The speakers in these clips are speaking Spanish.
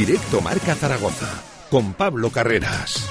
Directo Marca Zaragoza con Pablo Carreras.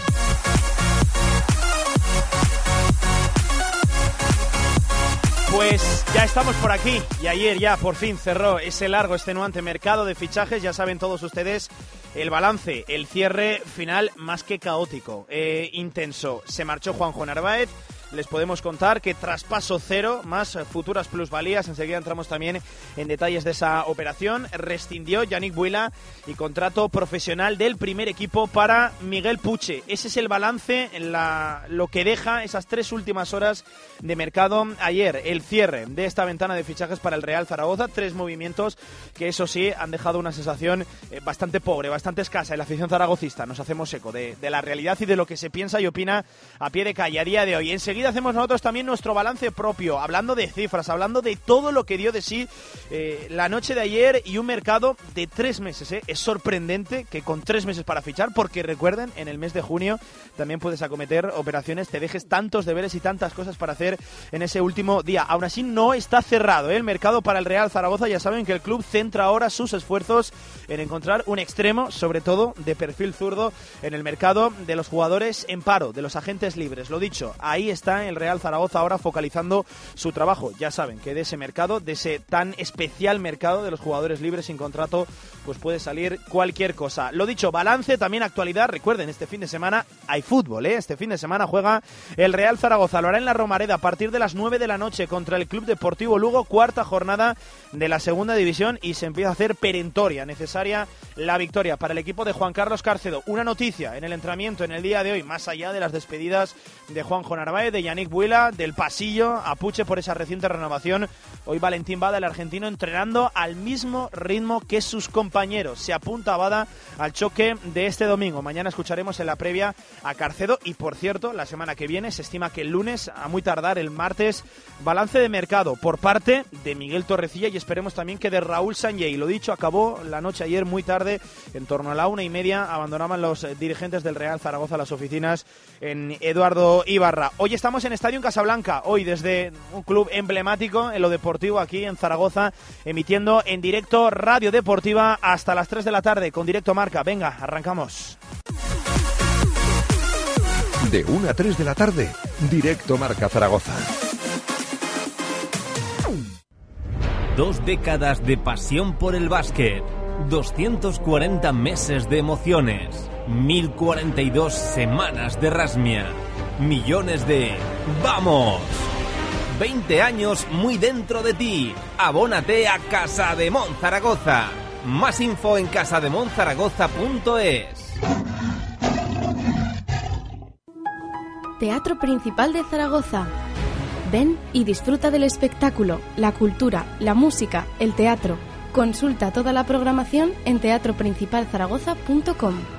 Pues ya estamos por aquí y ayer ya por fin cerró ese largo, extenuante mercado de fichajes. Ya saben todos ustedes el balance, el cierre final más que caótico, eh, intenso. Se marchó Juanjo Narváez les podemos contar que traspaso cero más futuras plusvalías. Enseguida entramos también en detalles de esa operación. Rescindió Yannick Buila y contrato profesional del primer equipo para Miguel Puche. Ese es el balance, la, lo que deja esas tres últimas horas de mercado ayer. El cierre de esta ventana de fichajes para el Real Zaragoza. Tres movimientos que eso sí han dejado una sensación eh, bastante pobre, bastante escasa en la afición zaragocista. Nos hacemos eco de, de la realidad y de lo que se piensa y opina a pie de calle a día de hoy. Enseguida hacemos nosotros también nuestro balance propio, hablando de cifras, hablando de todo lo que dio de sí eh, la noche de ayer y un mercado de tres meses. ¿eh? Es sorprendente que con tres meses para fichar, porque recuerden, en el mes de junio también puedes acometer operaciones, te dejes tantos deberes y tantas cosas para hacer en ese último día. Aún así, no está cerrado ¿eh? el mercado para el Real Zaragoza. Ya saben que el club centra ahora sus esfuerzos en encontrar un extremo, sobre todo de perfil zurdo, en el mercado de los jugadores en paro, de los agentes libres. Lo dicho, ahí está el Real Zaragoza ahora focalizando su trabajo. Ya saben que de ese mercado, de ese tan especial mercado de los jugadores libres sin contrato, pues puede salir cualquier cosa. Lo dicho, balance, también actualidad. Recuerden, este fin de semana hay fútbol, ¿eh? Este fin de semana juega el Real Zaragoza. Lo hará en la Romareda a partir de las 9 de la noche contra el Club Deportivo Lugo, cuarta jornada de la segunda división y se empieza a hacer perentoria, necesaria la victoria para el equipo de Juan Carlos Cárcedo. Una noticia en el entrenamiento en el día de hoy, más allá de las despedidas de Juanjo Narváez, de Yannick Buila, del pasillo a Puche por esa reciente renovación. Hoy Valentín Bada, el argentino, entrenando al mismo ritmo que sus compañeros. Se apunta Bada al choque de este domingo. Mañana escucharemos en la previa a Carcedo y, por cierto, la semana que viene se estima que el lunes, a muy tardar el martes, balance de mercado por parte de Miguel Torrecilla y esperemos también que de Raúl Y Lo dicho, acabó la noche ayer muy tarde, en torno a la una y media, abandonaban los dirigentes del Real Zaragoza las oficinas en Eduardo Ibarra. Hoy estamos en Estadio en Casablanca, hoy desde un club emblemático en lo deportivo aquí en Zaragoza, emitiendo en directo Radio Deportiva hasta las 3 de la tarde con Directo Marca. Venga, arrancamos. De 1 a 3 de la tarde, Directo Marca Zaragoza. Dos décadas de pasión por el básquet, 240 meses de emociones, 1042 semanas de rasmia millones de ¡Vamos! 20 años muy dentro de ti. Abónate a Casa de Zaragoza. Más info en casademonzaragoza.es. Teatro Principal de Zaragoza. Ven y disfruta del espectáculo, la cultura, la música, el teatro. Consulta toda la programación en teatroprincipalzaragoza.com.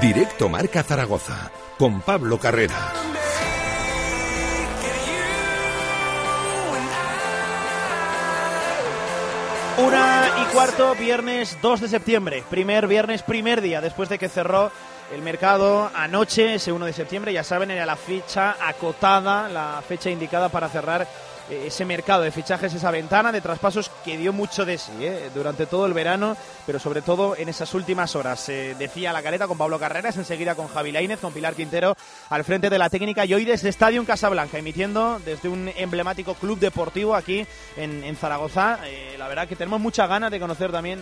Directo Marca Zaragoza con Pablo Carrera. Una y cuarto, viernes 2 de septiembre. Primer viernes, primer día después de que cerró el mercado anoche, ese 1 de septiembre. Ya saben, era la fecha acotada, la fecha indicada para cerrar ese mercado de fichajes, esa ventana de traspasos que dio mucho de sí ¿eh? durante todo el verano, pero sobre todo en esas últimas horas. decía la careta con Pablo Carreras, enseguida con Javi Lainez, con Pilar Quintero al frente de la técnica y hoy desde Estadio Casablanca, emitiendo desde un emblemático club deportivo aquí en, Zaragoza. Eh, la verdad que tenemos muchas ganas de conocer también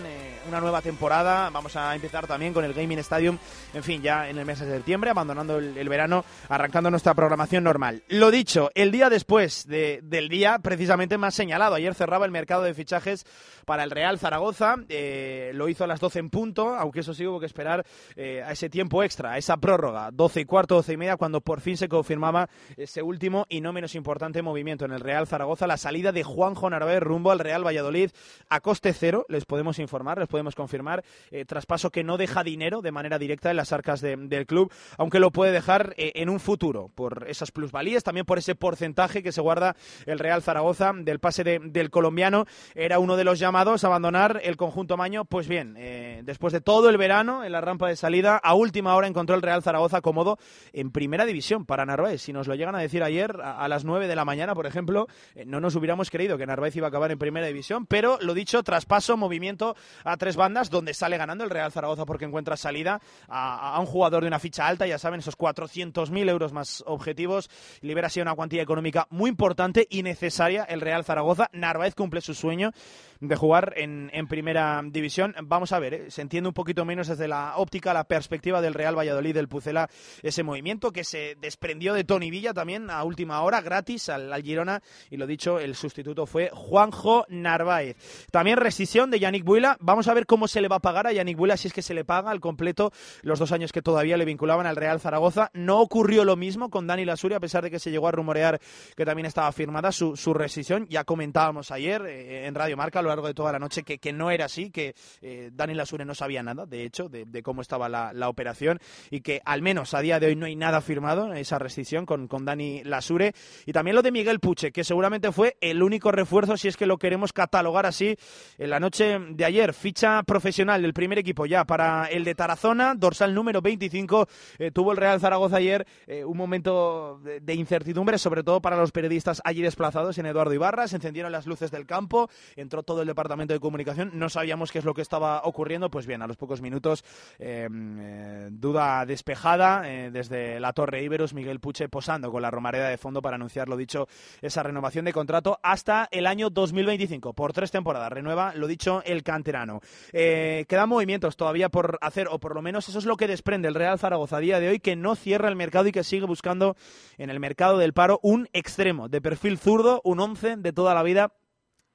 una nueva temporada. Vamos a empezar también con el Gaming Stadium, en fin, ya en el mes de septiembre, abandonando el, verano, arrancando nuestra programación normal. Lo dicho, el día después del día precisamente más señalado. Ayer cerraba el mercado de fichajes para el Real Zaragoza, eh, lo hizo a las 12 en punto, aunque eso sí hubo que esperar eh, a ese tiempo extra, a esa prórroga, 12 y cuarto, 12 y media, cuando por fin se confirmaba ese último y no menos importante movimiento en el Real Zaragoza, la salida de Juanjo Narváez rumbo al Real Valladolid a coste cero, les podemos informar, les podemos confirmar, eh, traspaso que no deja dinero de manera directa en las arcas del club, aunque lo puede dejar en un futuro por esas plusvalías, también por ese porcentaje que se guarda el Real Zaragoza del pase del colombiano. Era uno de los llamados a abandonar el conjunto Maño. Pues bien, eh, después de todo el verano en la rampa de salida, a última hora encontró el Real Zaragoza cómodo en primera división para Narváez. Si nos lo llegan a decir ayer a, las 9 de la mañana, por ejemplo, eh, no nos hubiéramos creído que Narváez iba a acabar en primera división, pero lo dicho, traspaso, movimiento a tres bandas donde sale ganando el Real Zaragoza porque encuentra salida a, a un jugador de una ficha alta, ya saben, esos 400.000 euros más objetivos, libera así una cuantía económica muy importante y necesaria el Real Zaragoza. Narváez cumple su sueño de jugar en, primera división. Vamos a ver, ¿eh? se entiende un poquito menos desde la óptica, la perspectiva del Real Valladolid, del Pucela, ese movimiento que se desprendió de Tony Villa también a última hora, gratis al, Girona. Y lo dicho, el sustituto fue Juanjo Narváez. También rescisión de Yannick Buila. Vamos a ver cómo se le va a pagar a Yannick Buila, si es que se le paga al completo los dos años que todavía le vinculaban al Real Zaragoza. No ocurrió lo mismo con Dani Lasuri, a pesar de que se llegó a rumorear que también estaba firmada su, rescisión. Ya comentábamos ayer eh, en Radio Marca lo largo de toda la noche que, que no era así, que eh, Dani Lasure no sabía nada, de hecho, de, cómo estaba la, operación y que al menos a día de hoy no hay nada firmado, esa rescisión con, con Dani Lasure. Y también lo de Miguel Puche, que seguramente fue el único refuerzo, si es que lo queremos catalogar así, en la noche de ayer. Ficha profesional del primer equipo ya para el de Tarazona, dorsal número 25. Eh, tuvo el Real Zaragoza ayer eh, un momento de, de, incertidumbre, sobre todo para los periodistas allí desplazados en Eduardo Ibarra. Se encendieron las luces del campo, entró todo el departamento de comunicación, no sabíamos qué es lo que estaba ocurriendo, pues bien, a los pocos minutos, em, eh, duda despejada eh, desde la Torre Iberus, Miguel Puche posando con la romareda de fondo para anunciar, lo dicho, esa renovación de contrato hasta el año 2025, por tres temporadas, renueva, lo dicho, el canterano. Eh, quedan movimientos todavía por hacer, o por lo menos eso es lo que desprende el Real Zaragoza a día de hoy, que no cierra el mercado y que sigue buscando en el mercado del paro un extremo de perfil zurdo, un once de toda la vida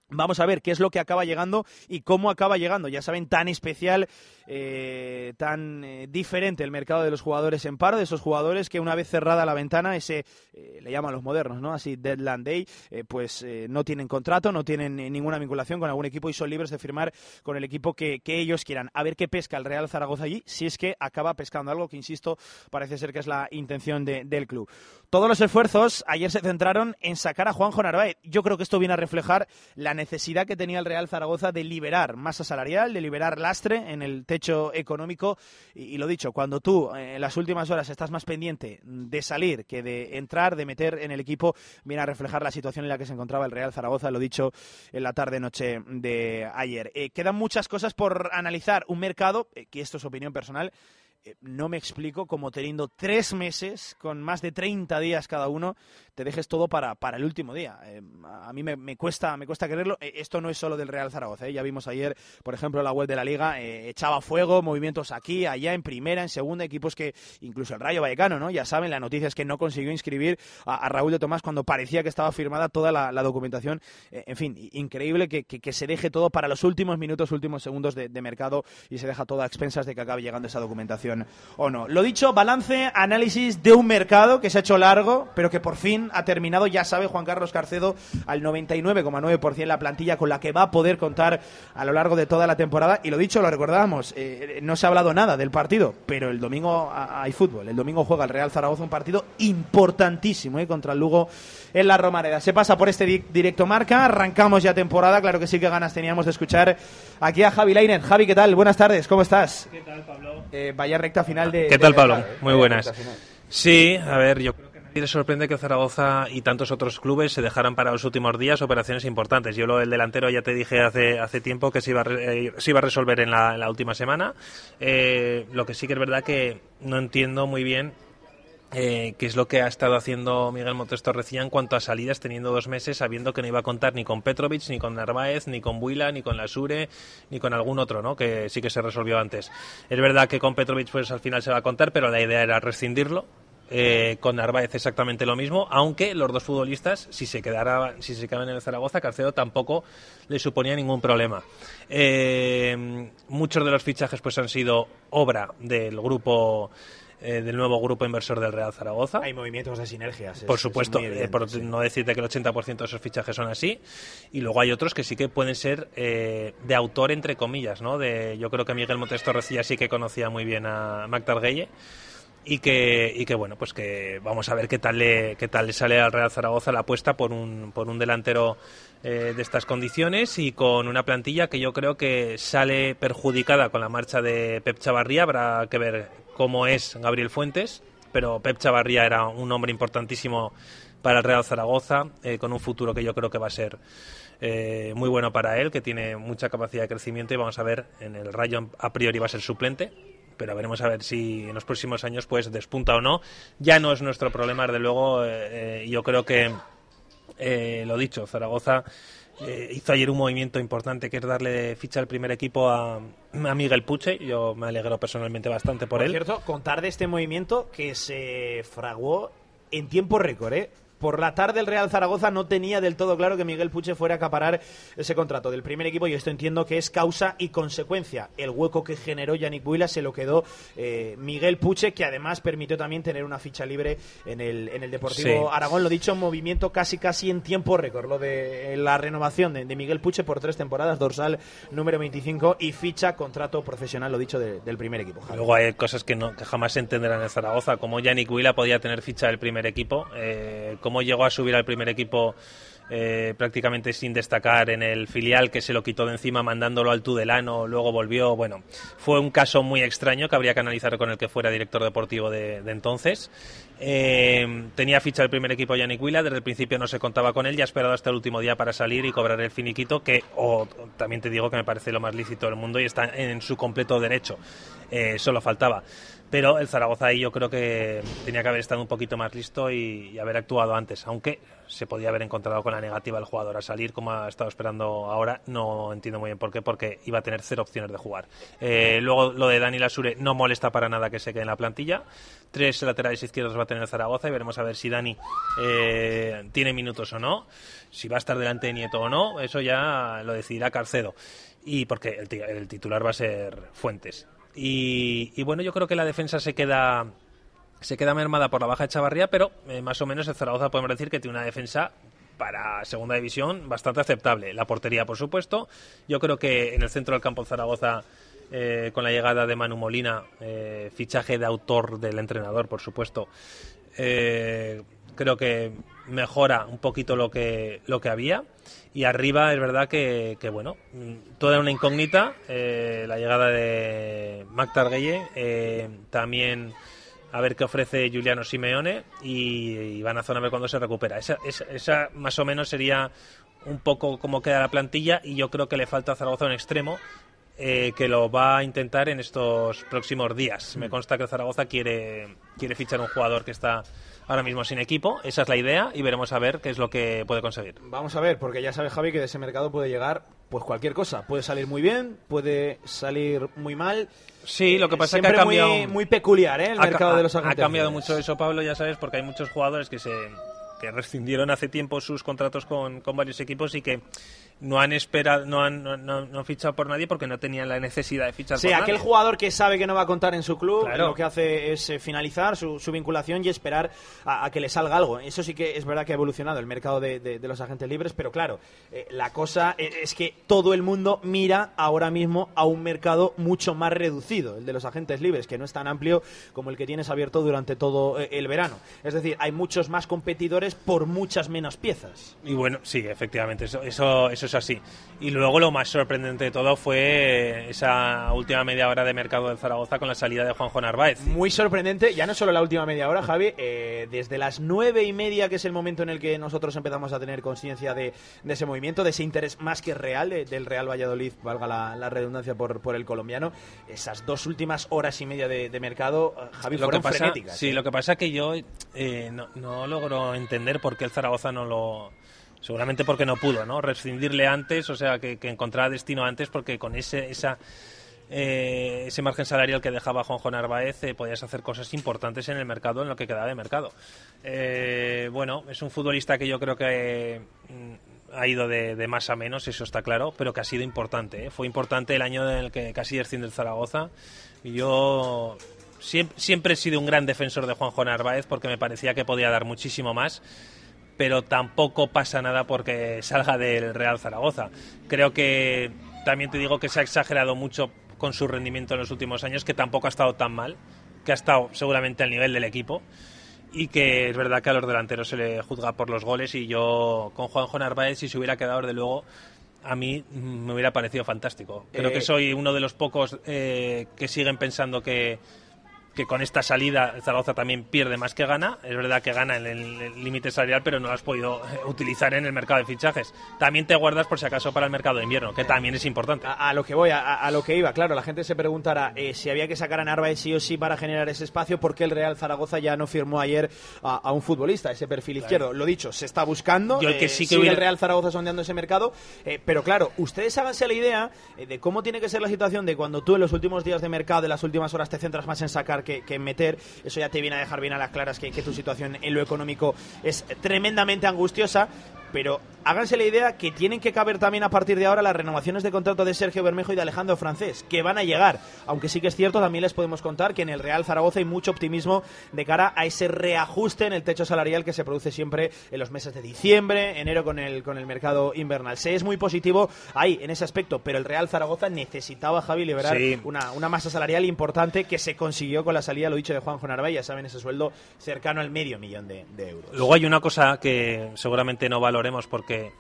Vamos a ver qué es lo que acaba llegando y cómo acaba llegando. Ya saben, tan especial, eh, tan eh, diferente el mercado de los jugadores en paro, de esos jugadores que una vez cerrada la ventana, ese eh, le llaman los modernos, ¿no? Así, Deadland Day, pues no tienen contrato, no tienen ninguna vinculación con algún equipo y son libres de firmar con el equipo que, ellos quieran. A ver qué pesca el Real Zaragoza allí, si es que acaba pescando algo que, insisto, parece ser que es la intención del club. Todos los esfuerzos ayer se centraron en sacar a Juanjo Narváez. Yo creo que esto viene a reflejar la necesidad que tenía el Real Zaragoza de liberar masa salarial, de liberar lastre en el techo económico. Y, lo dicho, cuando tú en las últimas horas estás más pendiente de salir que de entrar, de meter en el equipo, viene a reflejar la situación en la que se encontraba el Real Zaragoza, lo dicho en la tarde-noche de ayer. Eh, quedan muchas cosas por analizar. Un mercado, eh, que esto es opinión personal, eh, no me explico cómo teniendo tres meses, con más de 30 días cada uno, te dejes todo para, para el último día. Eh, a mí me, cuesta, me cuesta creerlo. Eh, esto no es solo del Real Zaragoza. Ya vimos ayer, por ejemplo, la web de la Liga, echaba fuego, movimientos aquí, allá, en primera, en segunda, equipos que, incluso el Rayo Vallecano, ¿no? Ya saben, la noticia es que no consiguió inscribir a, Raúl de Tomás cuando parecía que estaba firmada toda la, documentación. en fin, increíble que, se deje todo para los últimos minutos, últimos segundos de, de mercado y se deja todo a expensas de que acabe llegando esa documentación o no. Lo dicho, balance, análisis de un mercado que se ha hecho largo, pero que por fin ha terminado. Ya sabe Juan Carlos Carcedo al 99,9% la plantilla con la que va a poder contar a lo largo de toda la temporada. Y lo dicho, lo recordábamos, eh, no se ha hablado nada del partido, pero el domingo hay fútbol. El domingo juega el Real Zaragoza un partido importantísimo eh, contra el Lugo en la Romareda. Se pasa por este directo marca, arrancamos ya temporada. Claro que sí que ganas teníamos de escuchar aquí a Javi Leinen. Javi, ¿qué tal? Buenas tardes, ¿cómo estás? ¿Qué tal, Pablo? Eh, vaya recta final de. ¿Qué tal, Pablo? Muy buenas. Sí, a ver, yo creo que nadie le sorprende que Zaragoza y tantos otros clubes se dejaran para los últimos días operaciones importantes. Yo lo del delantero ya te dije hace, hace tiempo que se iba, a, eh, se iba a resolver en la, última semana. Eh, lo que sí que es verdad que no entiendo muy bien eh, que es lo que ha estado haciendo Miguel Montes Torrecilla en cuanto a salidas, teniendo dos meses, sabiendo que no iba a contar ni con Petrovic, ni con Narváez, ni con Buila, ni con Lasure, ni con algún otro, ¿no? que sí que se resolvió antes. Es verdad que con Petrovic pues al final se va a contar, pero la idea era rescindirlo Eh, con Narváez exactamente lo mismo, aunque los dos futbolistas, si se, quedara, si se quedaban en el Zaragoza, Carcedo tampoco le suponía ningún problema. Eh, muchos de los fichajes pues han sido obra del grupo eh, del nuevo grupo inversor del Real Zaragoza. Hay movimientos de sinergias. por supuesto, por no decirte que el 80% de esos fichajes son así. Y luego hay otros que sí que pueden ser de autor, entre comillas. ¿no? De, yo creo que Miguel Montes Torrecilla sí que conocía muy bien a Mac Targuelle y que, y que bueno, pues que vamos a ver qué tal le, qué tal le sale al Real Zaragoza la apuesta por un, por un delantero eh, de estas condiciones y con una plantilla que yo creo que sale perjudicada con la marcha de Pep Chavarría. Habrá que ver cómo es Gabriel Fuentes, pero Pep Chavarría era un hombre importantísimo para el Real Zaragoza, eh, con un futuro que yo creo que va a ser eh, muy bueno para él, que tiene mucha capacidad de crecimiento y vamos a ver, en el Rayo a priori va a ser suplente, pero veremos a ver si en los próximos años pues despunta o no. Ya no es nuestro problema, desde luego. Eh, eh, yo creo que, lo dicho, Zaragoza hizo ayer un movimiento importante que es darle ficha al primer equipo a, a Miguel Puche. Yo me alegro personalmente bastante por, por él. cierto, contar de este movimiento que se fraguó en tiempo récord, ¿eh? Por la tarde el Real Zaragoza no tenía del todo claro que Miguel Puche fuera a acaparar ese contrato del primer equipo y esto entiendo que es causa y consecuencia. El hueco que generó Yannick Buila se lo quedó eh, Miguel Puche, que además permitió también tener una ficha libre en el, en el Deportivo Aragón. Lo dicho, movimiento casi casi en tiempo récord, lo de la renovación de, Miguel Puche por tres temporadas, dorsal número 25 y ficha contrato profesional, lo dicho, del primer equipo. Luego hay cosas que, no, que jamás se entenderán en Zaragoza, como Yannick Buila podía tener ficha del primer equipo, eh, cómo llegó a subir al primer equipo eh, prácticamente sin destacar en el filial que se lo quitó de encima mandándolo al Tudelano, luego volvió. Bueno, fue un caso muy extraño que habría que analizar con el que fuera director deportivo de, entonces. Eh, tenía ficha el primer equipo Yannick Willa, desde el principio no se contaba con él, ya ha esperado hasta el último día para salir y cobrar el finiquito, que o, también te digo que me parece lo más lícito del mundo y está en su completo derecho. Eh, solo faltaba pero el Zaragoza ahí yo creo que tenía que haber estado un poquito más listo y, haber actuado antes, aunque se podía haber encontrado con la negativa del jugador a salir como ha estado esperando ahora, no entiendo muy bien por qué, porque iba a tener cero opciones de jugar. Eh, luego lo de Dani Lasure no molesta para nada que se quede en la plantilla, tres laterales izquierdos va a tener el Zaragoza y veremos a ver si Dani eh, tiene minutos o no, si va a estar delante de Nieto o no, eso ya lo decidirá Carcedo y porque el titular va a ser Fuentes. Y, bueno, yo creo que la defensa se queda se queda mermada por la baja de Chavarría, pero eh, más o menos el Zaragoza podemos decir que tiene una defensa para segunda división bastante aceptable. La portería, por supuesto. Yo creo que en el centro del campo Zaragoza, eh, con la llegada de Manu Molina, eh, fichaje de autor del entrenador, por supuesto, creo que mejora un poquito lo que, lo que había. Y arriba es verdad que, bueno, toda una incógnita, eh, la llegada de Mac Targuelle, eh, también a ver qué ofrece Juliano Simeone y, van a zona a ver cuándo se recupera. Esa, esa, más o menos sería un poco como queda la plantilla y yo creo que le falta a Zaragoza un extremo eh, que lo va a intentar en estos próximos días. Me mm. consta que Zaragoza quiere, quiere fichar un jugador que está ahora mismo sin equipo. Esa es la idea y veremos a ver qué es lo que puede conseguir. Vamos a ver, porque ya sabe Javi que de ese mercado puede llegar pues cualquier cosa. Puede salir muy bien, puede salir muy mal. Sí, lo que pasa es que ha cambiado muy, muy peculiar, ¿eh? El mercado de los agentes. Ha cambiado mucho eso, Pablo, ya sabes, porque hay muchos jugadores que se que rescindieron hace tiempo sus contratos con, con varios equipos y que no han esperado, no han, no, no, fichado por nadie porque no tenían la necesidad de fichar sí, por aquel jugador que sabe que no va a contar en su club, lo que hace es eh, finalizar su, su vinculación y esperar a, que le salga algo. Eso sí que es verdad que ha evolucionado el mercado de, de, los agentes libres, pero claro, eh, la cosa e, es que todo el mundo mira ahora mismo a un mercado mucho más reducido, el de los agentes libres, que no es tan amplio como el que tienes abierto durante todo eh, el verano. Es decir, hay muchos más competidores por muchas menos piezas. Y bueno, sí, efectivamente, eso, eso, eso es así. Y luego lo más sorprendente de todo fue esa última media hora de mercado del Zaragoza con la salida de Juanjo Narváez. Muy sorprendente, ya no solo la última media hora, Javi, eh, desde las nueve y media, que es el momento en el que nosotros empezamos a tener conciencia de, ese movimiento, de ese interés más que real del Real Valladolid, valga la, redundancia por, por el colombiano, esas dos últimas horas y media de, mercado, eh, Javi, lo fueron que pasa, Sí, ¿eh? lo que pasa es que yo no, no logro entender por qué el Zaragoza no lo seguramente porque no pudo, ¿no? Rescindirle antes, o sea, que, que encontrara destino antes, porque con ese, esa eh, ese margen salarial que dejaba Juanjo Narváez, eh, podías hacer cosas importantes en el mercado, en lo que quedaba de mercado. Eh, bueno, es un futbolista que yo creo que mm, ha ido de, más a menos, eso está claro, pero que ha sido importante. Fue importante el año en el que casi desciende el Zaragoza. Yo siempre, siempre he sido un gran defensor de Juanjo Narváez porque me parecía que podía dar muchísimo más pero tampoco pasa nada porque salga del Real Zaragoza. Creo que también te digo que se ha exagerado mucho con su rendimiento en los últimos años, que tampoco ha estado tan mal, que ha estado seguramente al nivel del equipo y que es verdad que a los delanteros se le juzga por los goles y yo con Juanjo Narváez si se hubiera quedado desde luego a mí me hubiera parecido fantástico. Creo que eh, soy uno de los pocos eh, que siguen pensando que, que con esta salida Zaragoza también pierde más que gana. Es verdad que gana en el límite salarial, pero no lo has podido eh, utilizar en el mercado de fichajes. También te guardas por si acaso para el mercado de invierno, que también es importante. A, lo que voy, a, lo que iba, claro, la gente se preguntará eh, si había que sacar a Narváez sí o sí para generar ese espacio, ¿por qué el Real Zaragoza ya no firmó ayer a, un futbolista, ese perfil izquierdo? Lo dicho, se está buscando, Yo el que eh, sí que el Real Zaragoza sondeando ese mercado, pero claro, ustedes háganse la idea de cómo tiene que ser la situación de cuando tú en los últimos días de mercado, de las últimas horas, te centras más en sacar que, meter, eso ya te viene a dejar bien a las claras que, que tu situación en lo económico es tremendamente angustiosa, pero háganse la idea que tienen que caber también a partir de ahora las renovaciones de contrato de Sergio Bermejo y de Alejandro Francés, que van a llegar. Aunque sí que es cierto, también les podemos contar que en el Real Zaragoza hay mucho optimismo de cara a ese reajuste en el techo salarial que se produce siempre en los meses de diciembre, enero con el, con el mercado invernal. Se es muy positivo ahí, en ese aspecto, pero el Real Zaragoza necesitaba, Javi, liberar una, una, masa salarial importante que se consiguió con la salida, lo dicho, de Juanjo Narváez, ya saben, ese sueldo cercano al medio millón de, de euros. Luego hay una cosa que seguramente no valoremos porque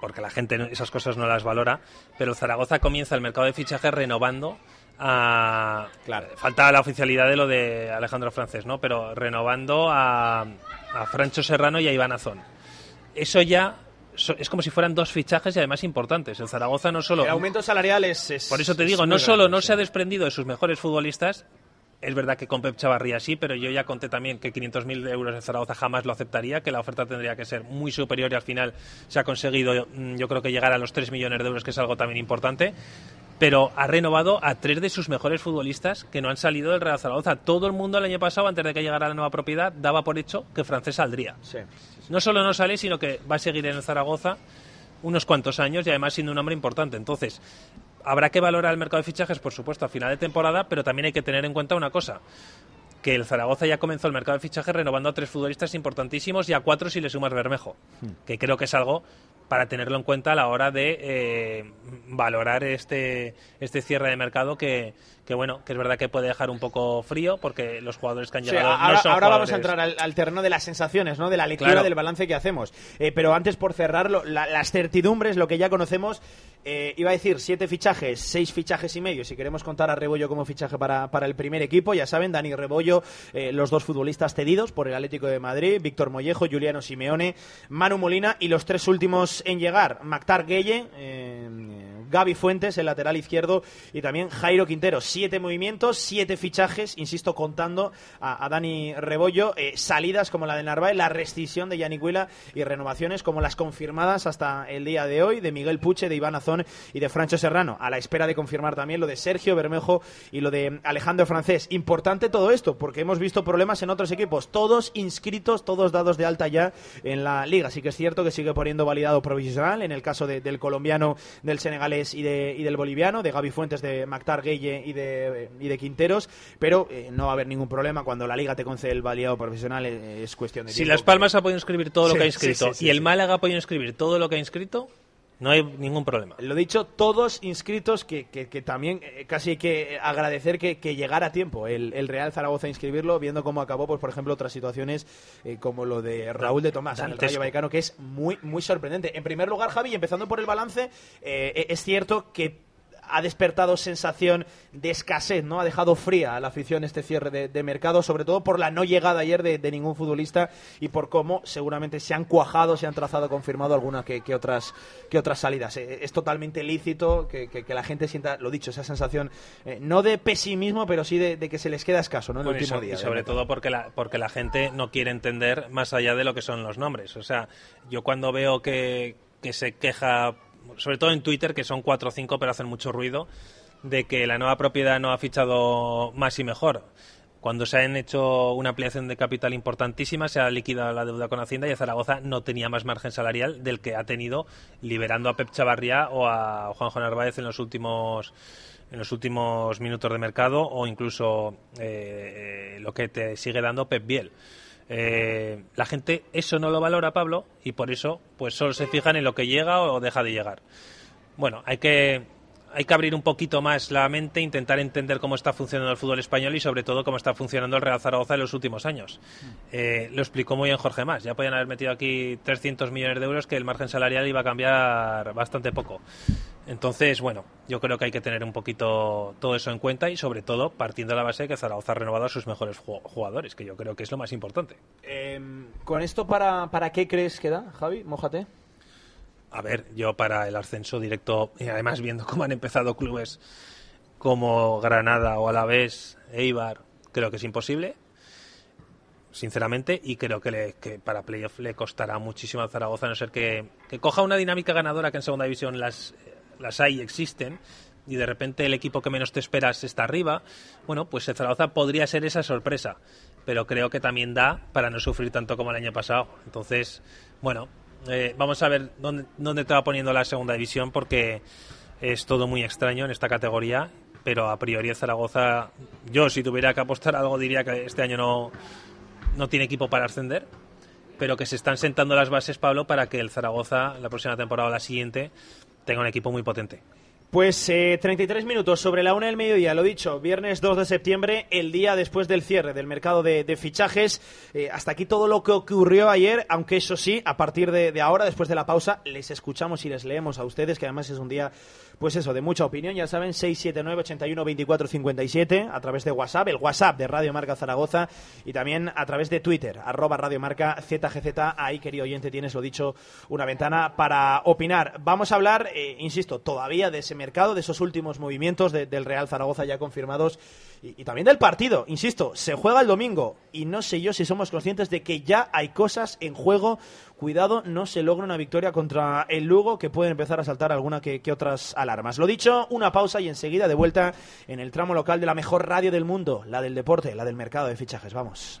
porque la gente esas cosas no las valora, pero Zaragoza comienza el mercado de fichajes renovando a... Claro, falta la oficialidad de lo de Alejandro Francés, ¿no? Pero renovando a, a Francho Serrano y a Iván Azón. Eso ya es como si fueran dos fichajes y además importantes. El Zaragoza no solo... El aumento salarial es... por eso te digo, no solo no se ha desprendido de sus mejores futbolistas, es verdad que con Pep Chavarría sí, pero yo ya conté también que 500.000 euros en Zaragoza jamás lo aceptaría, que la oferta tendría que ser muy superior y al final se ha conseguido, mm, yo creo que llegar a los 3 millones de euros, que es algo también importante. Pero ha renovado a tres de sus mejores futbolistas que no han salido del Real Zaragoza. Todo el mundo el año pasado, antes de que llegara la nueva propiedad, daba por hecho que Francés saldría. No solo no sale, sino que va a seguir en el Zaragoza unos cuantos años y además siendo un hombre importante. Entonces, habrá que valorar el mercado de fichajes, por supuesto, a final de temporada, pero también hay que tener en cuenta una cosa que el Zaragoza ya comenzó el mercado de fichajes renovando a tres futbolistas importantísimos y a cuatro si le sumas Bermejo, hmm. que creo que es algo para tenerlo en cuenta a la hora de eh, valorar este, este cierre de mercado que, que, bueno, que es verdad que puede dejar un poco frío porque los jugadores que han llegado ahora, ahora vamos a entrar al, terreno de las sensaciones, ¿no? de la lectura del balance que hacemos. Eh, pero antes, por cerrarlo, las certidumbres, lo que ya conocemos, eh, iba a decir siete fichajes, seis fichajes y medio, si queremos contar a Rebollo como fichaje para, para el primer equipo, ya saben, Dani Rebollo, los dos futbolistas cedidos por el Atlético de Madrid, Víctor Mollejo, Juliano Simeone, Manu Molina y los tres últimos en llegar Mactar Gueye, eh, Gaby Fuentes, el lateral izquierdo, y también Jairo Quintero. Siete movimientos, siete fichajes, insisto, contando a, Dani Rebollo, eh, salidas como la de Narváez, la rescisión de Yannick Huila y renovaciones como las confirmadas hasta el día de hoy de Miguel Puche, de Iván Azón y de Francho Serrano, a la espera de confirmar también lo de Sergio Bermejo y lo de Alejandro Francés. Importante todo esto, porque hemos visto problemas en otros equipos, todos inscritos, todos dados de alta ya en la liga. Sí que es cierto que sigue poniendo validado provisional en el caso del colombiano, del y, de, y del boliviano, de Gaby Fuentes, de Mactar Gueye y de, y de Quinteros, pero eh, no va a haber ningún problema cuando la liga te concede el validado profesional, eh, es cuestión de Si Las Palmas ha podido inscribir todo lo que ha inscrito y el Málaga ha podido inscribir todo lo que ha inscrito, no hay ningún problema. Lo dicho, todos inscritos, que, que, también eh, casi hay que agradecer que, que llegara a tiempo el, el, Real Zaragoza a inscribirlo, viendo cómo acabó, pues por ejemplo, otras situaciones eh, como lo de Raúl de Tomás en el Rayo Vallecano, que es muy, muy sorprendente. En primer lugar, Javi, empezando por el balance, eh, es cierto que ha despertado sensación de escasez, ¿no? Ha dejado fría a la afición este cierre de, mercado, sobre todo por la no llegada ayer de, ningún futbolista y por cómo seguramente se han cuajado, se han trazado, confirmado algunas que, otras, que otras salidas. Eh, es totalmente lícito que, la gente sienta, lo dicho, esa sensación, eh, no de pesimismo, pero sí de, que se les queda escaso, ¿no? El último día. Y sobre todo porque la, porque la gente no quiere entender más allá de lo que son los nombres. O sea, yo cuando veo que, que se queja sobre todo en Twitter, que son cuatro o cinco, pero hacen mucho ruido, de que la nueva propiedad no ha fichado más y mejor. Cuando se han hecho una ampliación de capital importantísima, se ha liquidado la deuda con Hacienda y Zaragoza no tenía más margen salarial del que ha tenido liberando a Pep Chavarría o a Juanjo Narváez en los últimos en los últimos minutos de mercado o incluso eh, lo que te sigue dando Pep Biel. Eh, la gente eso no lo valora, Pablo, y por eso pues solo se fijan en lo que llega o deja de llegar. Bueno, hay que hay que abrir un poquito más la mente, intentar entender cómo está funcionando el fútbol español y sobre todo cómo está funcionando el Real Zaragoza en los últimos años. Eh, lo explicó muy bien Jorge Más. Ya podían haber metido aquí 300 millones de euros que el margen salarial iba a cambiar bastante poco. Entonces, bueno, yo creo que hay que tener un poquito todo eso en cuenta y sobre todo partiendo de la base de que Zaragoza ha renovado a sus mejores jugadores, que yo creo que es lo más importante. Em, ¿Con esto para, para qué crees que da, Javi? Mójate. A ver, yo para el ascenso directo, y además viendo cómo han empezado clubes como Granada o Alavés, Eibar, creo que es imposible sinceramente, y creo que, le, que para playoff le costará muchísimo a Zaragoza, a no ser que, que, coja una dinámica ganadora que en segunda división las, las hay, existen, y de repente el equipo que menos te esperas está arriba, bueno, pues el Zaragoza podría ser esa sorpresa, pero creo que también da para no sufrir tanto como el año pasado. Entonces, bueno, eh, vamos a ver dónde, dónde te va poniendo la segunda división porque es todo muy extraño en esta categoría, pero a priori Zaragoza, yo si tuviera que apostar algo diría que este año no, no tiene equipo para ascender, pero que se están sentando las bases, Pablo, para que el Zaragoza la próxima temporada o la siguiente tenga un equipo muy potente. Pues eh, 33 minutos sobre la una del mediodía, lo dicho, viernes 2 de septiembre, el día después del cierre del mercado de, fichajes. Eh, hasta aquí todo lo que ocurrió ayer, aunque eso sí, a partir de, ahora, después de la pausa, les escuchamos y les leemos a ustedes, que además es un día, pues eso, de mucha opinión. Ya saben, 679 81 24 57 a través de WhatsApp, el WhatsApp de Radio Marca Zaragoza y también a través de Twitter, arroba Radio Marca ZGZ. Ahí, querido oyente, tienes lo dicho, una ventana para opinar. Vamos a hablar, eh, insisto, todavía de ese mercado, de esos últimos movimientos de, del Real Zaragoza ya confirmados y, también del partido. Insisto, se juega el domingo y no sé yo si somos conscientes de que ya hay cosas en juego. Cuidado, no se logra una victoria contra el Lugo que pueden empezar a saltar alguna que, que otras alarmas. Lo dicho, una pausa y enseguida de vuelta en el tramo local de la mejor radio del mundo, la del deporte, la del mercado de fichajes. Vamos.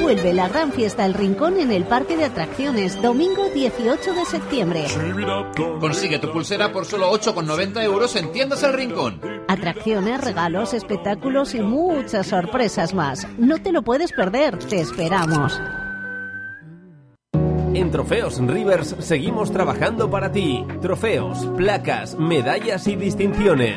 Vuelve la gran fiesta El Rincón en el Parque de Atracciones, domingo 18 de septiembre. Consigue tu pulsera por solo 8,90 euros en Tiendas El Rincón. Atracciones, regalos, espectáculos y muchas sorpresas más. No te lo puedes perder, te esperamos. En Trofeos Rivers seguimos trabajando para ti. Trofeos, placas, medallas y distinciones.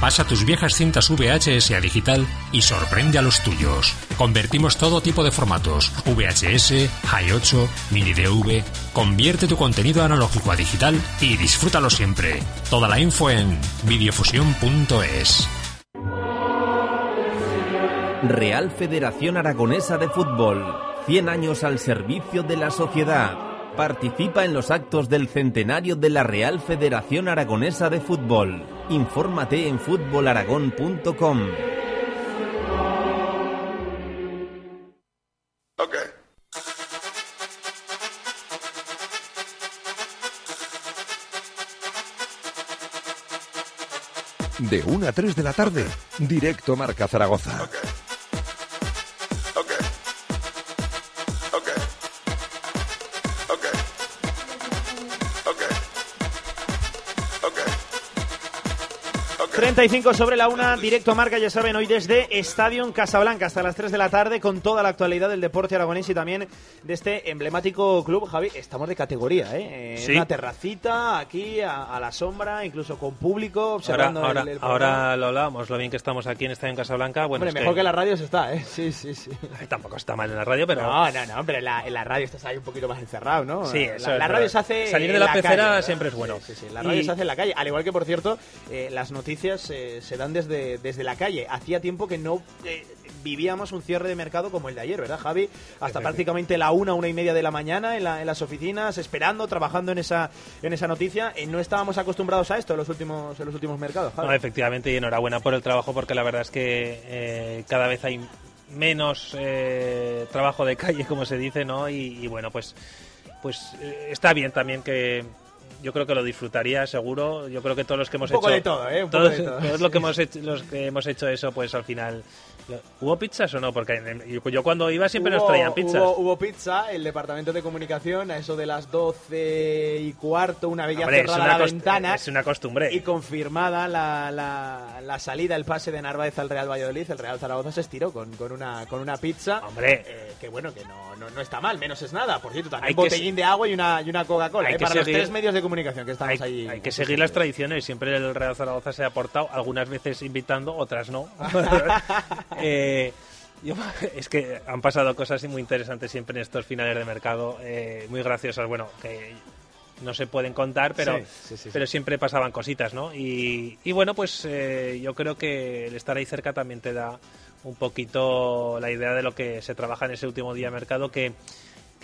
Pasa tus viejas cintas VHS a digital y sorprende a los tuyos. Convertimos todo tipo de formatos, VHS, Hi8, Mini DV. Convierte tu contenido analógico a digital y disfrútalo siempre. Toda la info en videofusión.es. Real Federación Aragonesa de Fútbol. 100 años al servicio de la sociedad. Participa en los actos del centenario de la Real Federación Aragonesa de Fútbol. Infórmate en futbolaragón.com. Okay. De 1 a 3 de la tarde, directo Marca Zaragoza. Okay. 35 sobre la una, directo marca, ya saben, hoy desde Estadio Casablanca hasta las 3 de la tarde con toda la actualidad del deporte aragonés y también de este emblemático club. Javi, estamos de categoría, ¿eh? En Sí. Una terracita aquí a, a la sombra, incluso con público observando Ahora, el, el ahora lo hablábamos, lo bien que estamos aquí en Estadio Casablanca. Bueno, Hombre, es mejor que... en las radios está, ¿eh? Sí, sí, sí. Tampoco está mal en la radio, pero... No, no, no, en la, en la radio estás ahí un poquito más encerrado, ¿no? Sí, la, eso la es radio verdad. se hace Salir de en la pecera calle, siempre es bueno. Sí, sí, sí, la radio Y- se hace en la calle. Al igual que, por cierto, eh, las noticias se dan desde, desde la calle. Hacía tiempo que no eh, vivíamos un cierre de mercado como el de ayer, ¿verdad, Javi? Hasta prácticamente la una, una y media de la mañana en, la- en las oficinas, esperando, trabajando en esa, en esa noticia. Eh, no estábamos acostumbrados a esto en los últimos, en los últimos mercados, Javi. No, efectivamente, y enhorabuena por el trabajo, porque la verdad es que eh, cada vez hay menos eh, trabajo de calle, como se dice, ¿no? Y, y bueno, pues, pues eh, está bien también que yo creo que lo disfrutaría seguro. Yo creo que todos los que hemos Un poco hecho de todo, ¿eh? Un poco todos, de todo. todos lo que hemos hecho, los que hemos hecho eso, pues al final ¿Hubo pizzas o no? Porque yo, cuando iba siempre nos Hubo- traían pizzas. Hubo, hubo pizza, el departamento de comunicación, a eso de las 12 y cuarto, una vez ya Hombre, cerrada la ventana. es una costumbre. Y confirmada la, la, la salida, el pase de Narváez al Real Valladolid, el Real Zaragoza se estiró con, con, una, con una pizza. Hombre. Eh, que bueno, que no, no, no está mal, menos es nada. Por cierto, también Hay que botellín de agua y una, y una Coca-Cola, eh, para los seguir- tres medios de comunicación que estamos hay, ahí. hay que seguir las tradiciones. Siempre el Real Zaragoza se ha aportado, algunas veces invitando, otras no. Eh, yo- es que han pasado cosas muy interesantes siempre en estos finales de mercado, eh, muy graciosas. Bueno, que no se pueden contar, pero, sí, sí, sí. pero siempre pasaban cositas, ¿no? Y, y bueno, pues eh, yo creo que el estar ahí cerca también te da un poquito la idea de lo que se trabaja en ese último día de mercado que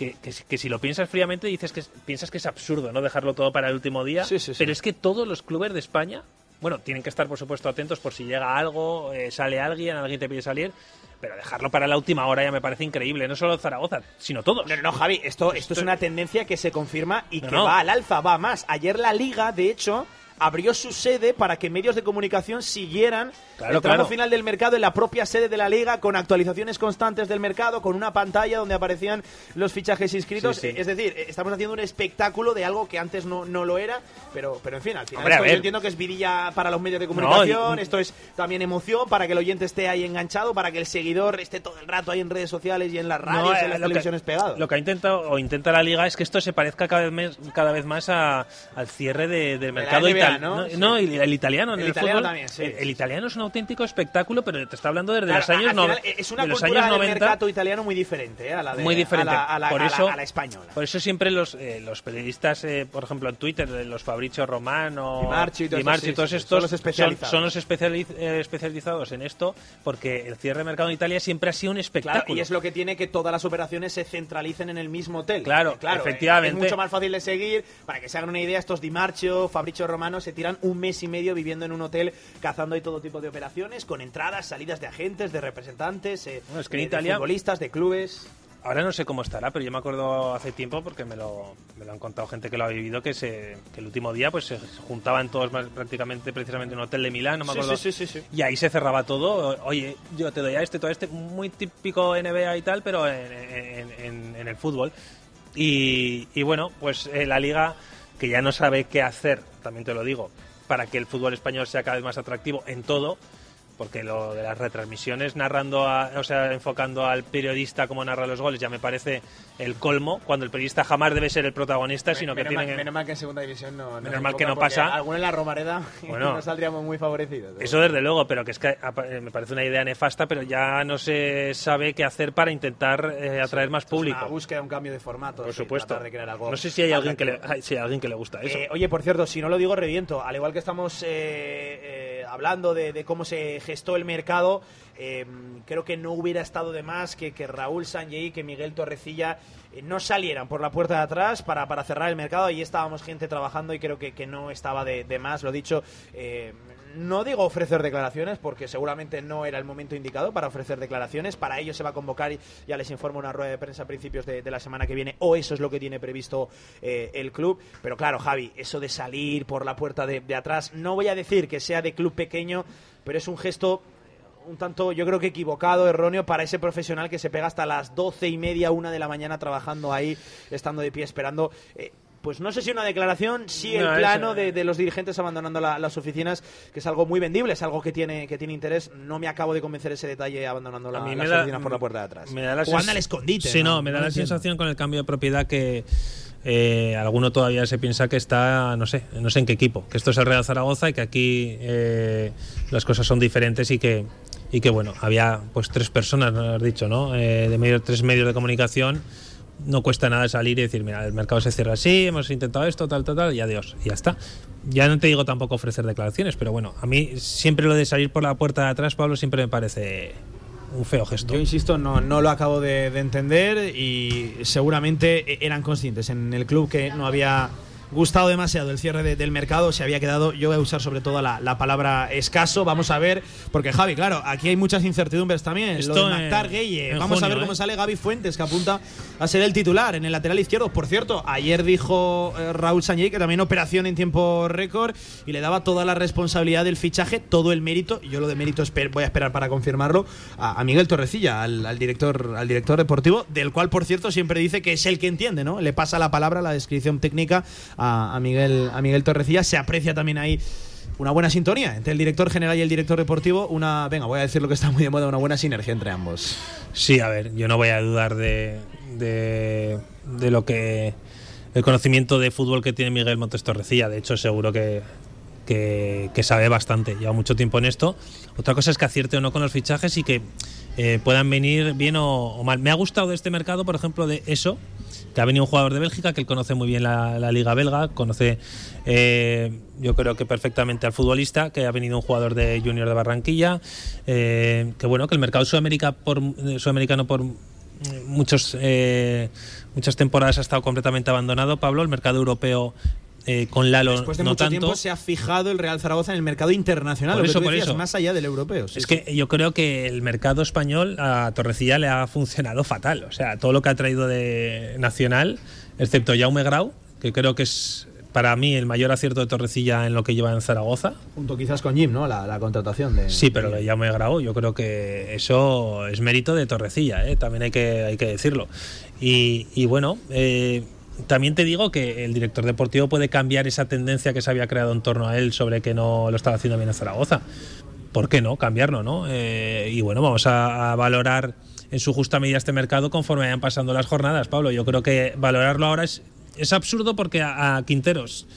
que, que si- que si lo piensas fríamente dices que piensas que es absurdo no dejarlo todo para el último día Sí, sí, sí. pero es que todos los clubes de España bueno tienen que estar por supuesto atentos por si llega algo eh, sale alguien alguien te pide salir pero dejarlo para la última hora ya me parece increíble no solo Zaragoza sino todos No, no, no, Javi, esto, esto es una tendencia que se confirma y No, que no. va al alza, va más. Ayer la Liga, de hecho, abrió su sede para que medios de comunicación siguieran Claro, el tramo claro. final del mercado en la propia sede de la Liga, con actualizaciones constantes del mercado, con una pantalla donde aparecían los fichajes inscritos. Sí, sí. Es decir, eh, estamos haciendo un espectáculo de algo que antes no, no lo era, pero, pero en fin, al final Hombre, esto yo entiendo que es vidilla para los medios de comunicación, y- esto es también emoción para que el oyente esté ahí enganchado, para que el seguidor esté todo el rato ahí en redes sociales y en las radios, No, y eh, en las que- televisiones pegado. Lo que ha intentado o intenta la liga es que esto se parezca cada vez, cada vez más a- al cierre de- del mercado italiano. ¿No? No, Sí. no, y el italiano en El el, italiano fútbol. también, sí, el, sí, el italiano es un auténtico espectáculo, pero te está hablando desde Claro, los años al no- final, es una de los cultura años del 90. mercado italiano muy diferente ¿eh? a la de, muy diferente. a la, a por la- eso, a la española. Por eso siempre los, eh, los periodistas, eh, por ejemplo, en Twitter, los Fabricio Romano, Di Marchi y todos Marchi, todos estos, son los especializados. son los especializ- especializados en esto, porque el cierre de mercado en Italia siempre ha sido un Claro, espectáculo. y es lo que tiene que todas las operaciones se centralicen en el mismo hotel. Claro, claro efectivamente. Es mucho más fácil de seguir. Para que se hagan una idea, estos Di Marcio, Fabricio Romano se tiran un mes y medio viviendo en un hotel, cazando ahí todo tipo de operaciones, con entradas, salidas de agentes, de representantes, eh, Bueno, es que en de Italia- futbolistas, de clubes. Ahora no sé cómo estará, pero yo me acuerdo hace tiempo, porque me lo, me lo han contado gente que lo ha vivido, que, se, que el último día pues se juntaban todos más- prácticamente precisamente en un hotel de Milán, no me acuerdo. sí, sí, sí, sí. Y ahí se cerraba todo. Oye, yo te doy a este, todo a este, muy típico NBA y tal, pero en, en- en- en el fútbol. Y, y bueno, pues eh, la liga, que ya no sabe qué hacer, también te lo digo, para que el fútbol español sea cada vez más atractivo en todo, porque lo de las retransmisiones narrando, a- o sea, enfocando al periodista como narra los goles ya me parece el colmo, cuando el periodista jamás debe ser el protagonista, sino que menos, tiene mal, que... menos mal que en segunda división no. no Menos mal que no pasa. Alguno en la Romareda Bueno. no saldríamos muy favorecidos. Eso desde luego, pero que es que eh, me parece una idea nefasta, pero ya no se sabe qué hacer para intentar eh, atraer más Esto es público. Una búsqueda, un cambio de formato. Por sí, supuesto. de crear algo No sé si hay alguien que le, atractivo. ay, si hay alguien que le gusta eso. Eh, oye, por cierto, si no lo digo, reviento. Al igual que estamos eh, eh, hablando de, de cómo se gestó el mercado, eh, creo que no hubiera estado de más que, que Raúl Sanjei y que Miguel Torrecilla eh, no salieran por la puerta de atrás para, para cerrar el mercado. Ahí estábamos gente trabajando y creo que, que no estaba de, de más. Lo dicho, eh, no digo ofrecer declaraciones porque seguramente no era el momento indicado para ofrecer declaraciones. Para ello se va a convocar, y ya les informo, una rueda de prensa a principios de, de la semana que viene, o eso es lo que tiene previsto eh, el club. Pero claro, Javi, eso de salir por la puerta de, de atrás, no voy a decir que sea de club pequeño, pero es un gesto un tanto, yo creo que equivocado, erróneo para ese profesional que se pega hasta las doce y media, una de la mañana trabajando ahí, estando de pie esperando. Eh, pues no sé si una declaración, sí el No, plano eso- de, de los dirigentes abandonando la- las oficinas, que es algo muy vendible, es algo que tiene, que tiene interés. No me acabo de convencer ese detalle abandonando la- las da- oficinas por la puerta de atrás. Me da la Jugando sens- al escondite. Sí, no, me da la entiendo. sensación con el cambio de propiedad que eh, alguno todavía se piensa que está, no sé, no sé en qué equipo, que esto es el Real Zaragoza y que aquí eh, las cosas son diferentes y que y que bueno, había pues tres personas, ¿no? has dicho, ¿no? Eh, de medio, tres medios de comunicación. No cuesta nada salir y decir, mira, el mercado se cierra así, hemos intentado esto, tal, tal, tal, y adiós, y ya está. Ya no te digo tampoco ofrecer declaraciones, pero bueno, a mí siempre lo de salir por la puerta de atrás, Pablo, siempre me parece un feo gesto. Yo insisto, no, no lo acabo de, de entender y seguramente e- eran conscientes en el club que no había gustado demasiado el cierre de- del mercado, se había quedado, yo voy a usar sobre todo la, la palabra escaso, vamos a ver, porque Javi, claro, aquí hay muchas incertidumbres también, Esto lo de en- Mactar Gueye, en vamos a junio, ver cómo ¿eh? sale Gaby Fuentes, que apunta a ser el titular en el lateral izquierdo, por cierto, ayer dijo eh, Raúl Sanjay que también operación en tiempo récord y le daba toda la responsabilidad del fichaje, todo el mérito, yo lo de mérito voy a esperar para confirmarlo, a, Miguel Torrecilla, al, al director, al director deportivo, del cual, por cierto, siempre dice que es el que entiende, ¿no? Le pasa la palabra, la descripción técnica a, a Miguel, a Miguel Torrecilla. Se aprecia también ahí una buena sintonía entre el director general y el director deportivo. Una, venga, voy a decir lo que está muy de moda, una buena sinergia entre ambos. Sí, a ver, yo no voy a dudar de, de, de lo que. el conocimiento de fútbol que tiene Miguel Montes Torrecilla. De hecho, seguro que, que, sabe bastante. Lleva mucho tiempo en esto. Otra cosa es que acierte o no con los fichajes y que eh, puedan venir bien o, mal. Me ha gustado de este mercado, por ejemplo, de eso. Que ha venido un jugador de Bélgica que él conoce muy bien la, liga belga, conoce eh, yo creo que perfectamente al futbolista, que ha venido un jugador de Junior de Barranquilla, eh, que bueno, que el mercado sudamericano por muchos, eh, muchas temporadas ha estado completamente abandonado, Pablo, el mercado europeo eh, con Lalo Después de no mucho tanto. tiempo se ha fijado el Real Zaragoza en el mercado internacional, Por lo que por eso. más allá del europeo. sí, Es sí. que yo creo que el mercado español a Torrecilla le ha funcionado fatal. O sea, todo lo que ha traído de Nacional, excepto Jaume Grau, que creo que es para mí el mayor acierto de Torrecilla en lo que lleva en Zaragoza. Junto quizás con Jim, ¿no? La, la contratación de. Sí, pero lo de Jaume Grau, yo creo que eso es mérito de Torrecilla, ¿eh? también hay que, hay que decirlo. Y, y bueno, eh, también te digo que el director deportivo puede cambiar esa tendencia que se había creado en torno a él sobre que no lo estaba haciendo bien en Zaragoza. ¿Por qué no? Cambiarlo, ¿no? Eh, y bueno, vamos a, a valorar en su justa medida este mercado conforme vayan pasando las jornadas, Pablo. Yo creo que valorarlo ahora es, es absurdo porque a, a Quinteros,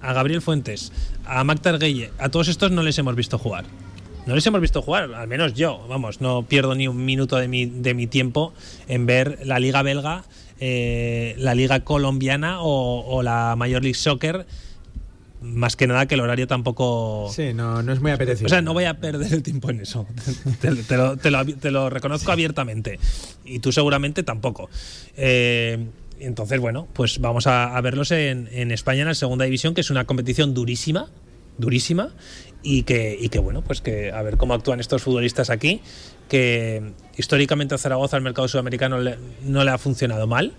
a Gabriel Fuentes, a Gueye, a todos estos no les hemos visto jugar. No les hemos visto jugar, al menos yo, vamos, no pierdo ni un minuto de mi, de mi tiempo en ver la liga belga, eh, la liga colombiana o, o la Major League Soccer. Más que nada que el horario tampoco... Sí, no, no es muy apetecible. O sea, no voy a perder el tiempo en eso. te, te lo, te lo- te lo reconozco abiertamente. Y tú seguramente tampoco. Eh, entonces, bueno, pues vamos a, a verlos en, en España en la segunda división, que es una competición durísima, durísima, y que, y que bueno, pues que a ver cómo actúan estos futbolistas aquí, que históricamente a Zaragoza el mercado sudamericano le- no le ha funcionado mal.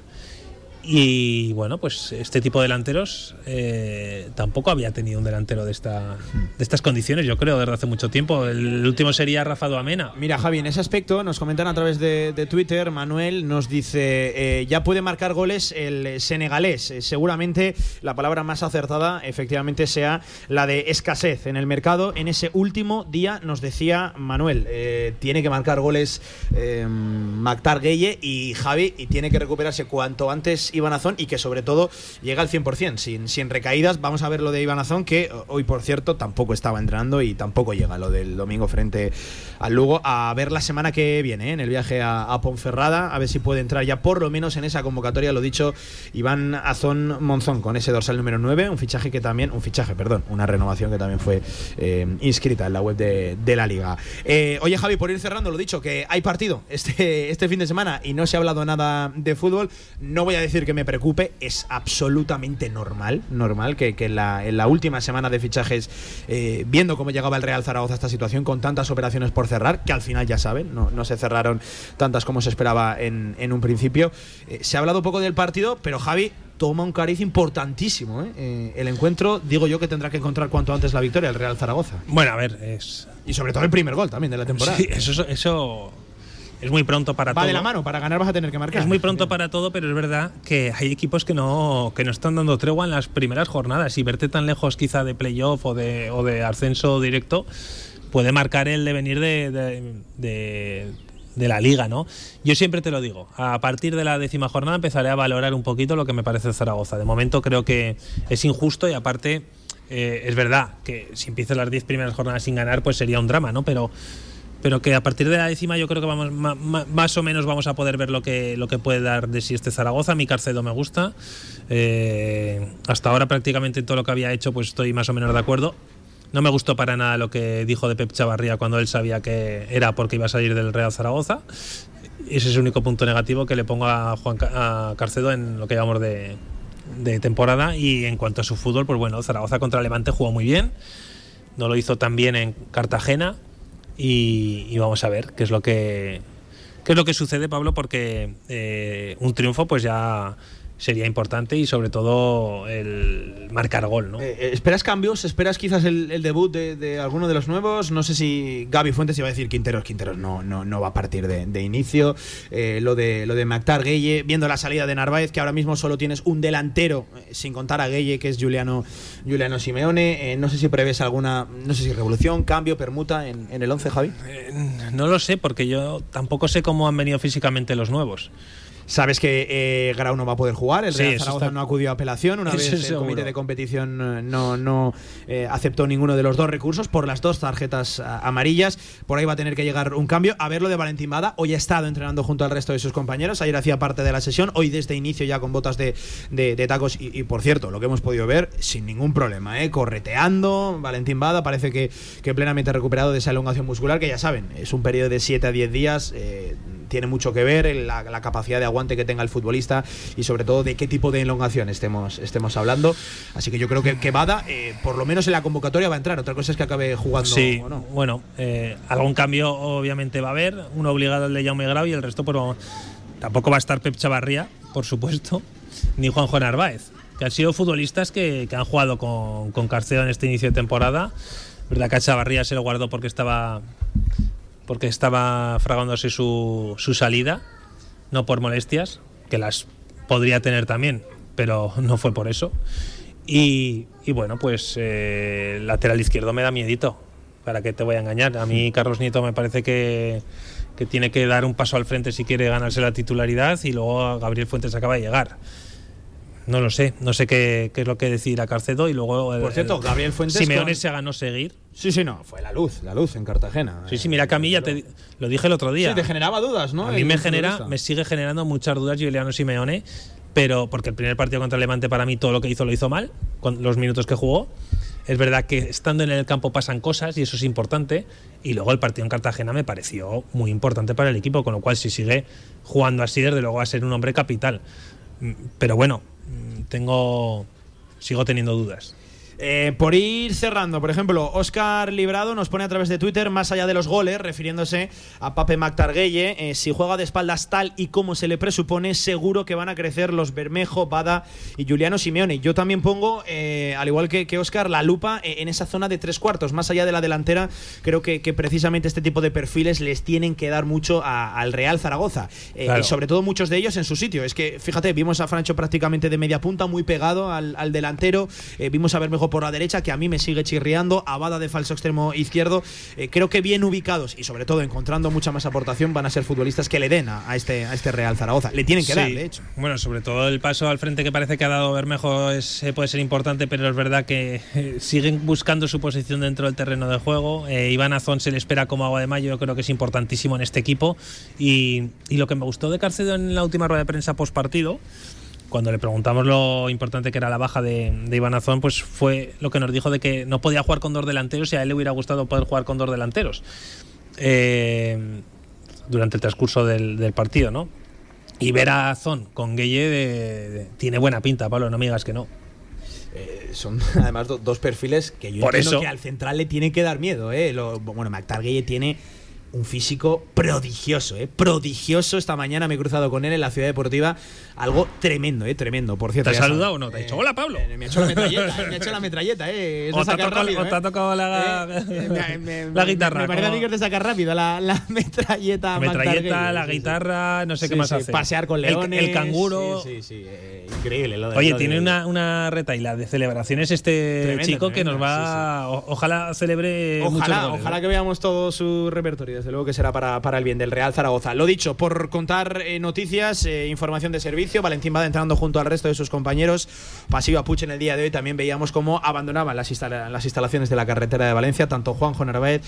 Y bueno, pues este tipo de delanteros eh, tampoco había tenido un delantero de, esta, de estas condiciones, yo creo, desde hace mucho tiempo. El último sería Rafa Duamena. Mira, Javi, en ese aspecto nos comentan a través de, Twitter, Manuel nos dice, eh, ya puede marcar goles el senegalés. Eh, seguramente la palabra más acertada efectivamente sea la de escasez en el mercado. En ese último día nos decía Manuel, tiene que marcar goles Mactar Gueye y Javi y tiene que recuperarse cuanto antes Iván Azón y que sobre todo llega al 100%, sin, sin recaídas. Vamos a ver lo de Iván Azón, que hoy, por cierto, tampoco estaba entrenando y tampoco llega lo del domingo frente al Lugo. A ver la semana que viene, ¿eh? en el viaje a, Ponferrada, a ver si puede entrar ya por lo menos en esa convocatoria, lo dicho, Iván Azón Monzón con ese dorsal número 9, un fichaje que también, un fichaje, perdón, una renovación que también fue eh, inscrita en la web de, de la liga. Eh, oye Javi, por ir cerrando, lo dicho, que hay partido este, este fin de semana y no se ha hablado nada de fútbol, no voy a decir que me preocupe, es absolutamente normal, normal que, que en, la, en la última semana de fichajes, eh, viendo cómo llegaba el Real Zaragoza a esta situación, con tantas operaciones por cerrar, que al final ya saben, no, no se cerraron tantas como se esperaba en, en un principio. Eh, se ha hablado poco del partido, pero Javi toma un cariz importantísimo. ¿eh? Eh, el encuentro, digo yo que tendrá que encontrar cuanto antes la victoria el Real Zaragoza. Bueno, a ver, es. Y sobre todo el primer gol también de la temporada. Sí, eso, eso es muy pronto para Va todo. de la mano, para ganar vas a tener que marcar. Es muy pronto para todo, pero es verdad que hay equipos que no, que no están dando tregua en las primeras jornadas y verte tan lejos quizá de playoff o de, o de ascenso directo puede marcar el devenir de, de, de- de la liga, ¿no? Yo siempre te lo digo, a partir de la décima jornada empezaré a valorar un poquito lo que me parece Zaragoza. De momento creo que es injusto y aparte eh, es verdad que si empiezas las diez primeras jornadas sin ganar pues sería un drama, ¿no? Pero pero que a partir de la décima yo creo que vamos ma- ma- más o menos vamos a poder ver lo que lo que puede dar de sí este Zaragoza. Mi Carcedo me gusta. Eh, hasta ahora prácticamente en todo lo que había hecho pues estoy más o menos de acuerdo. No me gustó para nada lo que dijo de Pep Chavarría cuando él sabía que era porque iba a salir del Real Zaragoza. Ese es el único punto negativo que le pongo a Juan a Carcedo en lo que llamamos de, de temporada. Y en cuanto a su fútbol, pues bueno, Zaragoza contra Levante jugó muy bien. No lo hizo tan bien en Cartagena. Y, y vamos a ver qué es lo que qué es lo que sucede, Pablo, porque eh, un triunfo pues ya sería importante y sobre todo el marcar gol, ¿no? Eh, ¿Esperas cambios? ¿Esperas quizás el, el debut de, de alguno de los nuevos? No sé si Gaby Fuentes iba a decir Quinteros. Quinteros no, no, no va a partir de, de inicio. Eh, lo de lo de Mactar Gueye, viendo la salida de Narváez, que ahora mismo solo tienes un delantero, eh, sin contar a Gueye, que es Juliano, Juliano Simeone. Eh, no sé si prevés alguna, no sé si revolución, cambio, permuta en, en el 11, Javi. Eh, no lo sé, porque yo tampoco sé cómo han venido físicamente los nuevos. Sabes que eh, Grau no va a poder jugar, el Real Zaragoza está- no acudió a apelación, una Eso vez el seguro. comité de competición eh, no, no eh, aceptó ninguno de los dos recursos por las dos tarjetas ah, amarillas. Por ahí va a tener que llegar un cambio. A ver lo de Valentín Bada, hoy ha estado entrenando junto al resto de sus compañeros, ayer hacía parte de la sesión, hoy desde inicio ya con botas de, de- de tacos y, y, por cierto, lo que hemos podido ver sin ningún problema, ¿eh? correteando, Valentín Bada parece que, que plenamente recuperado de esa elongación muscular, que ya saben, es un periodo de 7 a 10 días. eh, tiene mucho que ver la, la capacidad de aguante que tenga el futbolista y sobre todo de qué tipo de elongación estemos, estemos hablando. Así que yo creo que, que Bada, eh, por lo menos en la convocatoria va a entrar. Otra cosa es que acabe jugando Sí, o no. bueno, eh, algún cambio obviamente va a haber, uno obligado al de Jaume Grau y el resto pues vamos- tampoco va a estar Pep Chavarría, por supuesto, ni Juanjo Narváez, que han sido futbolistas que, que han jugado con, con Carcedo en este inicio de temporada. Verdad que a Chavarría se lo guardó porque estaba porque estaba fragándose su, su salida, no por molestias, que las podría tener también, pero no fue por eso. Y, y bueno, pues eh, lateral izquierdo me da miedito, para que te voy a engañar. A mí Carlos Nieto me parece que, que tiene que dar un paso al frente si quiere ganarse la titularidad y luego Gabriel Fuentes acaba de llegar. No lo sé, no sé qué, qué es lo que decidirá Carcedo y luego... el- Por cierto, el- Gabriel Fuentes Simeone con- se ganó seguir. Sí, sí, no, fue la luz, la luz en Cartagena. Sí, sí, mira que a mí ya te lo dije el otro día. Sí, te generaba dudas, ¿no? A mí El me genera, me sigue generando muchas dudas Juliano Simeone, pero porque el primer partido contra el Levante para mí todo lo que hizo lo hizo mal, con los minutos que jugó. Es verdad que estando en el campo pasan cosas y eso es importante. Y luego el partido en Cartagena me pareció muy importante para el equipo, con lo cual si sigue jugando así, desde luego va a ser un hombre capital. Mm, Pero bueno, tengo, sigo teniendo dudas. Eh, por ir cerrando, por ejemplo, Oscar Librado nos pone a través de Twitter, más allá de los goles, refiriéndose a Pape Mactarguelle, eh, si juega de espaldas tal y como se le presupone, seguro que van a crecer los Bermejo, Bada y Juliano Simeone. Yo también pongo, eh, al igual que, que Oscar, la lupa eh, en esa zona de tres cuartos, más allá de la delantera, creo que, que precisamente este tipo de perfiles les tienen que dar mucho a- al Real Zaragoza. Claro. y sobre todo muchos de ellos en su sitio. Es que, fíjate, vimos a Francho prácticamente de media punta, muy pegado al, al delantero. Vimos a Bermejo por la derecha, que a mí me sigue chirriando. A Bada de falso extremo izquierdo. Eh, creo que bien ubicados y sobre todo encontrando mucha más aportación van a ser futbolistas que le den a, a este, a este Real Zaragoza. Le tienen que Sí. dar, de hecho. Bueno, sobre todo el paso al frente que parece que ha dado Bermejo es, puede ser importante, pero es verdad que eh, siguen buscando su posición dentro del terreno de juego. Eh, Iván Azón se le espera como agua de mayo, yo creo que es importantísimo en este equipo. Y, y lo que me gustó de Carcedo en la última rueda de prensa post partido, cuando le preguntamos lo importante que era la baja de, de Iván Azón, pues fue lo que nos dijo de que no podía jugar con dos delanteros y a él le hubiera gustado poder jugar con dos delanteros. Eh, durante el transcurso del, del partido, ¿no? Y ver a Zon con Gueye de- de- tiene buena pinta, Pablo, no me digas que no. Eh, son además do- dos perfiles que yo Por entiendo eso. que al central le tiene que dar miedo. ¿eh? Lo- bueno, Mactargueye tiene un físico prodigioso, ¿eh? prodigioso. Esta mañana me he cruzado con él en la ciudad deportiva. Algo tremendo, ¿eh? tremendo, por cierto. ¿Te ha saludado o no? ¿Te ha dicho, hola Pablo? Eh, me ha hecho la metralleta, me ha hecho la metralleta, ¿eh? O te ha tocado- rápido, o te ha ¿eh? tocado la- Eh, me- me- la me- guitarra, Me parece a mí que es de sacar rápido la, la metralleta. Metralleta, la sí, sí. guitarra, no sé qué más sí, hace. Pasear con El- leones. El, canguro. Sí, sí, sí, eh, increíble. Lo de, Oye, lo tiene de- una, una retaila de celebraciones este chico que nos va. ojalá celebre muchos Ojalá, goles, ojalá ¿eh? que veamos todo su repertorio, desde luego que será para, para el bien del Real Zaragoza. Lo dicho, por contar eh, noticias, eh, información de servicio, Valentín va entrando junto al resto de sus compañeros. Pasillo a en el día de hoy también veíamos cómo abandonaban las, instala- las instalaciones de la carretera de Valencia, tanto Juanjo Narváez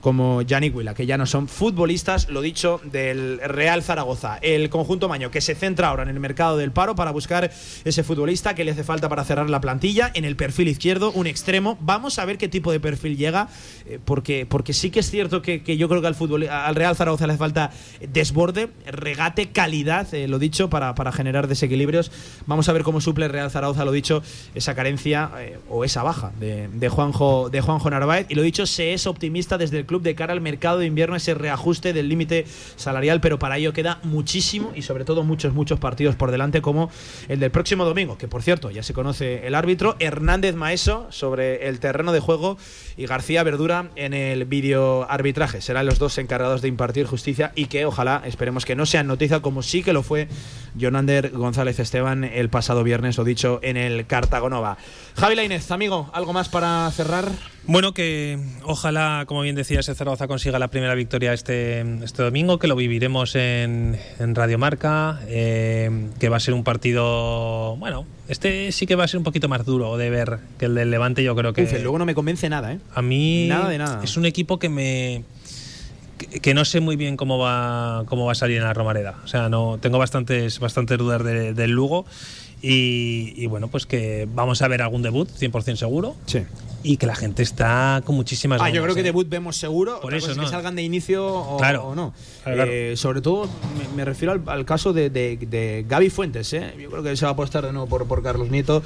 como Yannick Huila, que ya no son futbolistas, lo dicho, del Real Zaragoza. El conjunto maño que se centra ahora en el mercado del paro para buscar ese futbolista que le hace falta para cerrar la plantilla. En el perfil izquierdo, un extremo. Vamos a ver qué tipo de perfil llega, eh, porque, porque sí que es cierto que, que yo creo que al, fútbol, al Real Zaragoza le falta desborde, regate, calidad, eh, lo dicho, para, para generar desequilibrios. Vamos a ver cómo suple el Real Zaragoza, lo dicho, esa carencia eh, o esa baja de, de Juanjo, de Juanjo Narváez. Y lo dicho, se es optimista desde el club de cara al mercado de invierno, ese reajuste del límite salarial, pero para ello queda muchísimo y sobre todo muchos, muchos partidos por delante, como el del próximo domingo, que por cierto ya se conoce el árbitro, Hernández Maeso sobre el terreno de juego y García Verdura en el vídeo arbitraje. Serán los dos encargados de impartir justicia y que ojalá esperemos que no sean noticia como sí que lo fue Jonander González Esteban el pasado viernes, lo dicho, en el Cartagonova. Javi Lainez, amigo, ¿algo más para cerrar? Bueno, que ojalá, como bien decías, el Zaragoza consiga la primera victoria este, este domingo, que lo viviremos en, en Radio Marca, eh, que va a ser un partido, bueno, este sí que va a ser un poquito más duro de ver que el del Levante, yo creo que... Uf, luego no me convence nada, ¿eh? A mí Nada de nada. es un equipo que me que, no sé muy bien cómo va cómo va a salir en la Romareda. O sea, no tengo bastantes bastantes dudas de- del Lugo y, y bueno, pues que vamos a ver algún debut 100% seguro. Sí. Y que la gente está con muchísimas Ah, yo ganas, creo que ¿eh? debut vemos seguro. Por Otra eso, cosa es ¿no? que salgan de inicio o, Claro. o no. Claro, claro. Eh, sobre todo me, me refiero al, al caso de, de, de Gaby Fuentes. ¿eh? Yo creo que se va a apostar de nuevo por, por Carlos Nieto.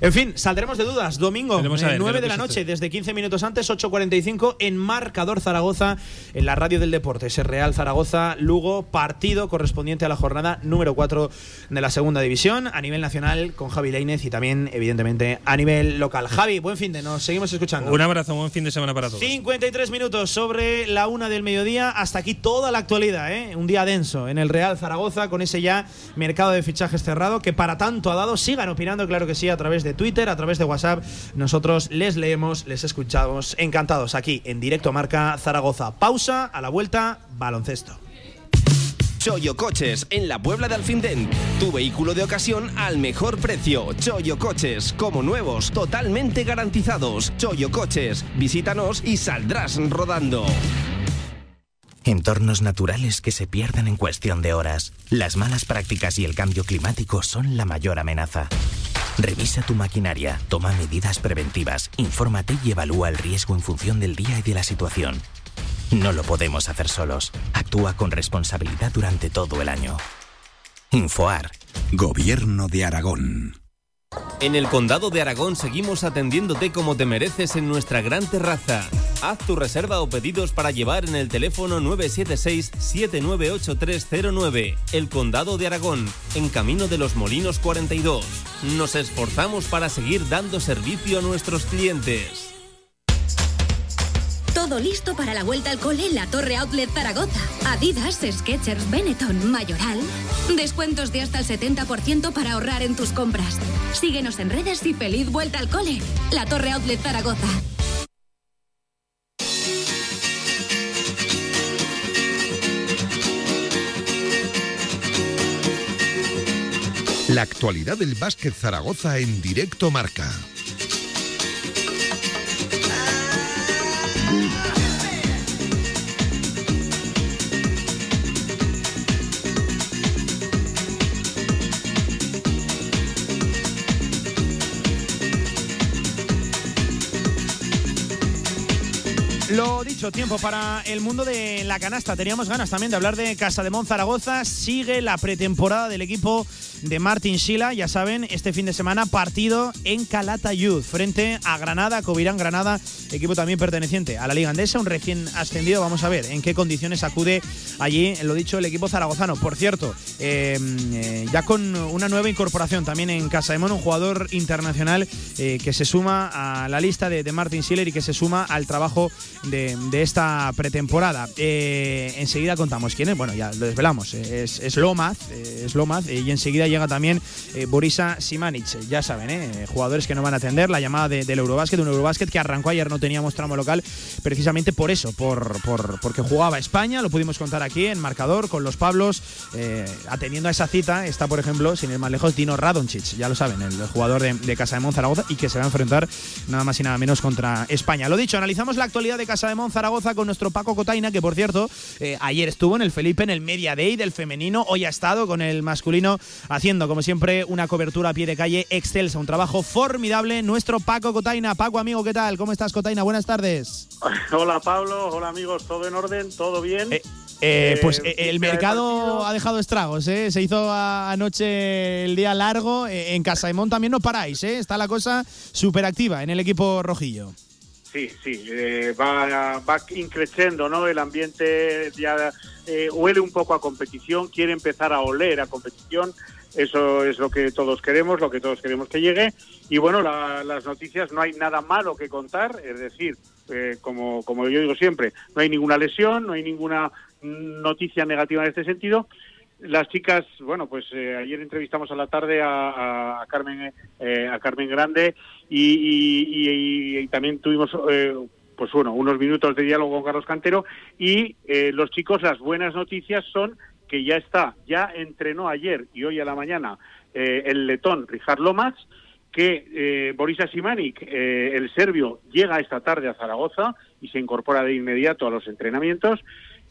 En fin, saldremos de dudas. Domingo, a eh, ver, 9 de la noche, desde 15 minutos antes, 8.45 en Marcador Zaragoza, en la radio del deporte. Ese Real Zaragoza, Lugo, partido correspondiente a la jornada número 4 de la segunda división, a nivel nacional con Javi Leinez y también, evidentemente, a nivel local. Javi, buen fin de, nos seguimos escuchando. Un abrazo, buen fin de semana para todos. 53 minutos sobre la una del mediodía. Hasta aquí toda la actualidad, ¿eh? Un día denso en el Real Zaragoza con ese ya mercado de fichajes cerrado que para tanto ha dado. Sigan opinando, claro que sí, a través de Twitter, a través de WhatsApp. Nosotros les leemos, les escuchamos. Encantados aquí en directo Marca Zaragoza. Pausa, a la vuelta, baloncesto. Choyo Coches, en la Puebla de Alfindén. Tu vehículo de ocasión al mejor precio. Choyo Coches, como nuevos, totalmente garantizados. Choyo Coches, visítanos y saldrás rodando. Entornos naturales que se pierden en cuestión de horas. Las malas prácticas y el cambio climático son la mayor amenaza. Revisa tu maquinaria, toma medidas preventivas, infórmate y evalúa el riesgo en función del día y de la situación. No lo podemos hacer solos. Actúa con responsabilidad durante todo el año. Infoar. Gobierno de Aragón. En el Condado de Aragón seguimos atendiéndote como te mereces en nuestra gran terraza. Haz tu reserva o pedidos para llevar en el teléfono 976-798309. El Condado de Aragón, en Camino de los Molinos 42. Nos esforzamos para seguir dando servicio a nuestros clientes. Listo para la vuelta al cole en la Torre Outlet Zaragoza. Adidas, Skechers, Benetton, Mayoral. Descuentos de hasta el 70% para ahorrar en tus compras. Síguenos en redes y feliz vuelta al cole. La Torre Outlet Zaragoza. La actualidad del básquet Zaragoza en directo marca. Lo dicho, tiempo para el mundo de la canasta. Teníamos ganas también de hablar de Casa de Zaragoza. Sigue la pretemporada del equipo de Martin Schila. Ya saben, este fin de semana partido en Calatayud frente a Granada, Covirán Granada, equipo también perteneciente a la Liga Andesa, un recién ascendido. Vamos a ver en qué condiciones acude allí, lo dicho, el equipo zaragozano. Por cierto, em, eh, ya con una nueva incorporación también en Casa de Mon, un jugador internacional eh, que se suma a la lista de, de Martin Schiller y que se suma al trabajo de, esta pretemporada. Eh, enseguida contamos quién es, bueno, ya lo desvelamos, es, es Lomaz, es Lomaz y enseguida llega también Borisa Simanic, ya saben, jugadores que no van a atender la llamada del Eurobásquet, un Eurobásquet que arrancó ayer, no teníamos tramo local, precisamente por eso, por, por porque jugaba España, lo pudimos contar aquí en marcador con los Pablos, atendiendo a esa cita, está por ejemplo, sin ir más lejos, Dino Radoncic, ya lo saben, el jugador de, Casa de Monzaragoza y que se va a enfrentar nada más y nada menos contra España. Lo dicho, analizamos la actualidad de Casa de Monzaragoza con nuestro Paco Cotaina, que por cierto, eh, ayer estuvo en el Felipe en el Media Day del femenino, hoy ha estado con el masculino haciendo, como siempre, una cobertura a pie de calle excelsa, un trabajo formidable. Nuestro Paco Cotaina. Paco, amigo, ¿qué tal? ¿Cómo estás, Cotaina? Buenas tardes. Hola, Pablo. Hola, amigos. ¿Todo en orden? ¿Todo bien? Eh, eh, pues el mercado ha dejado estragos, ¿eh? Se hizo anoche el día largo. En Casa de Mon también no paráis, ¿eh? Está la cosa súper activa en el equipo rojillo. Sí, sí, eh, va, va increciendo, ¿no? El ambiente ya eh, huele un poco a competición, quiere empezar a oler a competición. Eso es lo que todos queremos, lo que todos queremos que llegue. Y bueno, las noticias no hay nada malo que contar, es decir, eh, como, como yo digo siempre, no hay ninguna lesión, no hay ninguna noticia negativa en este sentido las chicas, bueno, pues eh, ayer entrevistamos a la tarde a, Carmen eh, a Carmen Grande y, también tuvimos eh, pues bueno unos minutos de diálogo con Carlos Cantero y los chicos las buenas noticias son que ya está, ya entrenó ayer y hoy a la mañana el letón Richard Lomax que Borisa Simanic, el serbio, llega esta tarde a Zaragoza y se incorpora de inmediato a los entrenamientos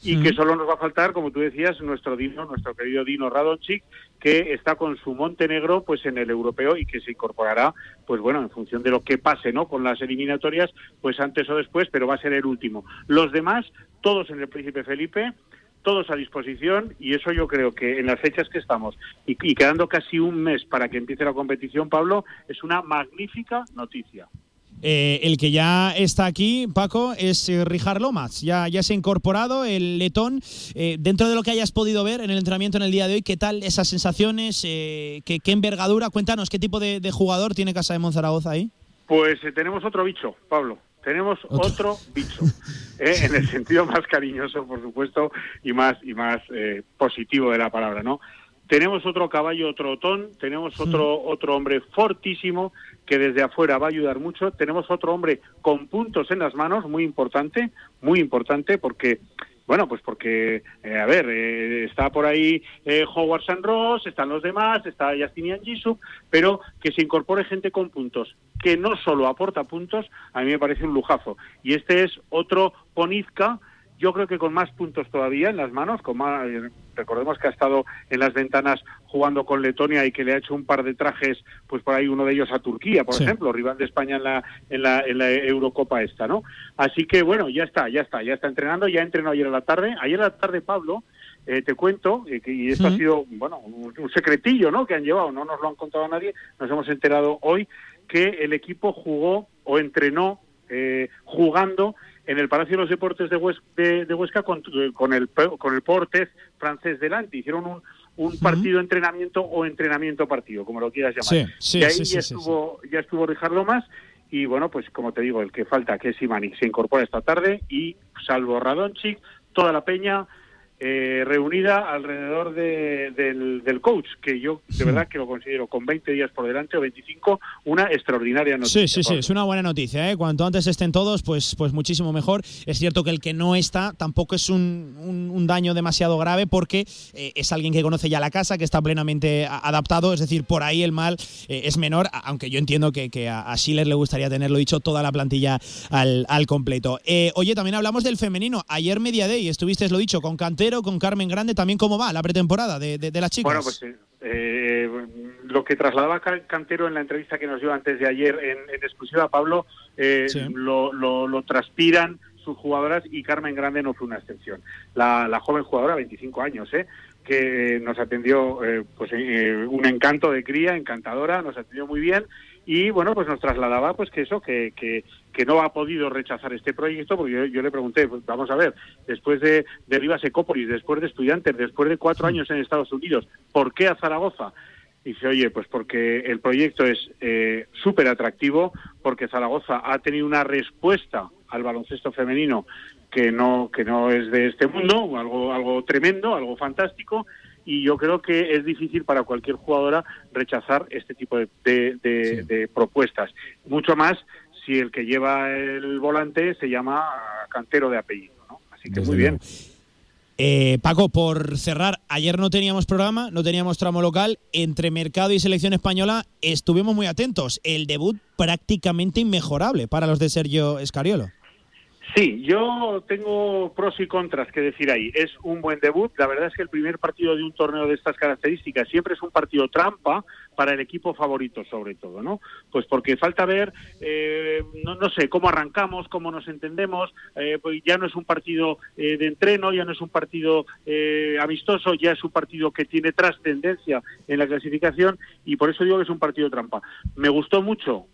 y que solo nos va a faltar, como tú decías, nuestro Dino, nuestro querido Dino Radonchik, que está con su Montenegro pues en el europeo y que se incorporará, pues bueno, en función de lo que pase, ¿no? Con las eliminatorias, pues antes o después, pero va a ser el último. Los demás, todos en el Príncipe Felipe, todos a disposición y eso yo creo que en las fechas que estamos y, y quedando casi un mes para que empiece la competición, Pablo, es una magnífica noticia. Eh, el que ya está aquí, Paco, es eh, Richard Lomas. Ya, ya se ha incorporado el letón. Eh, dentro de lo que hayas podido ver en el entrenamiento en el día de hoy, ¿qué tal esas sensaciones? ¿qué, envergadura? Cuéntanos, ¿qué tipo de, jugador tiene Casa de Monzaragoza ahí? Pues tenemos otro bicho, Pablo. Tenemos otro, bicho, en el sentido más cariñoso, por supuesto, y más y más positivo de la palabra, ¿no? Tenemos otro caballo trotón, tenemos otro, otro hombre fortísimo que desde afuera va a ayudar mucho. Tenemos otro hombre con puntos en las manos, muy importante, muy importante, porque bueno, pues porque, eh, a ver, eh, está por ahí eh, Howard San Ross, están los demás, está Justinian Jisoo, pero que se incorpore gente con puntos, que no solo aporta puntos, a mí me parece un lujazo. Y este es otro Ponizka yo creo que con más puntos todavía en las manos, con más, recordemos que ha estado en las ventanas jugando con Letonia y que le ha hecho un par de trajes, pues por ahí uno de ellos a Turquía, por ejemplo, rival de España en la, en la, en la Eurocopa esta, ¿no? Así que bueno, ya está, ya está, ya está entrenando, ya entrenó ayer a la tarde. Ayer a la tarde, Pablo, eh, te cuento, eh, que, y esto ha sido, bueno, un, secretillo, ¿no?, que han llevado, no nos lo han contado a nadie, nos hemos enterado hoy que el equipo jugó o entrenó eh, jugando en el Palacio de los Deportes de, Huesca, con, el, con el Portes francés delante. Hicieron un, un partido entrenamiento o entrenamiento partido, como lo quieras llamar. y ahí ya, estuvo, ya estuvo Richard Lomas y bueno, pues como te digo, el que falta, que es Imani, se incorpora esta tarde y salvo Radonchik, toda la peña eh, reunida alrededor del, coach, que yo de verdad que lo considero con 20 días por delante o 25 una extraordinaria noticia. Sí, sí, sí, es una buena noticia. ¿eh? Cuanto antes estén todos, pues, pues muchísimo mejor. Es cierto que el que no está tampoco es un, un, daño demasiado grave porque eh, es alguien que conoce ya la casa, que está plenamente adaptado, es decir, por ahí el mal eh, es menor, aunque yo entiendo que, que, a Schiller le gustaría tenerlo dicho toda la plantilla al, al completo. oye, también hablamos del femenino. Ayer media day estuviste, lo dicho, con Cantero con Carmen Grande, también cómo va la pretemporada de, de, las chicas. Bueno, pues eh, lo que trasladaba Cantero en la entrevista que nos dio antes de ayer en, exclusiva, Pablo, eh, lo, lo, transpiran, sus jugadoras y Carmen Grande no fue una excepción. La, la joven jugadora, 25 años, ¿eh? que nos atendió eh, pues eh, un encanto de cría, encantadora, nos atendió muy bien y bueno pues nos trasladaba pues que eso que, que, que no ha podido rechazar este proyecto porque yo, yo le pregunté pues, vamos a ver después de, de Rivas Ecópolis después de estudiantes después de cuatro años en Estados Unidos ¿por qué a Zaragoza? Dice, oye, pues porque el proyecto es eh, súper atractivo, porque Zaragoza ha tenido una respuesta al baloncesto femenino que no que no es de este mundo, algo algo tremendo, algo fantástico, y yo creo que es difícil para cualquier jugadora rechazar este tipo de, de, de, de propuestas. Mucho más si el que lleva el volante se llama cantero de apellido, ¿no? Así que Desde muy bien. Eh, Paco, por cerrar, ayer no teníamos programa, no teníamos tramo local. Entre mercado y selección española estuvimos muy atentos. El debut prácticamente inmejorable para los de Sergio Escariolo. Sí, yo tengo pros y contras que decir ahí. Es un buen debut. La verdad es que el primer partido de un torneo de estas características siempre es un partido trampa para el equipo favorito, sobre todo, ¿no? Pues porque falta ver, eh, no, no sé, cómo arrancamos, cómo nos entendemos. eh, pues ya no es un partido eh, de entreno, ya no es un partido eh, amistoso, ya es un partido que tiene trascendencia en la clasificación y por eso digo que es un partido trampa. Me gustó mucho,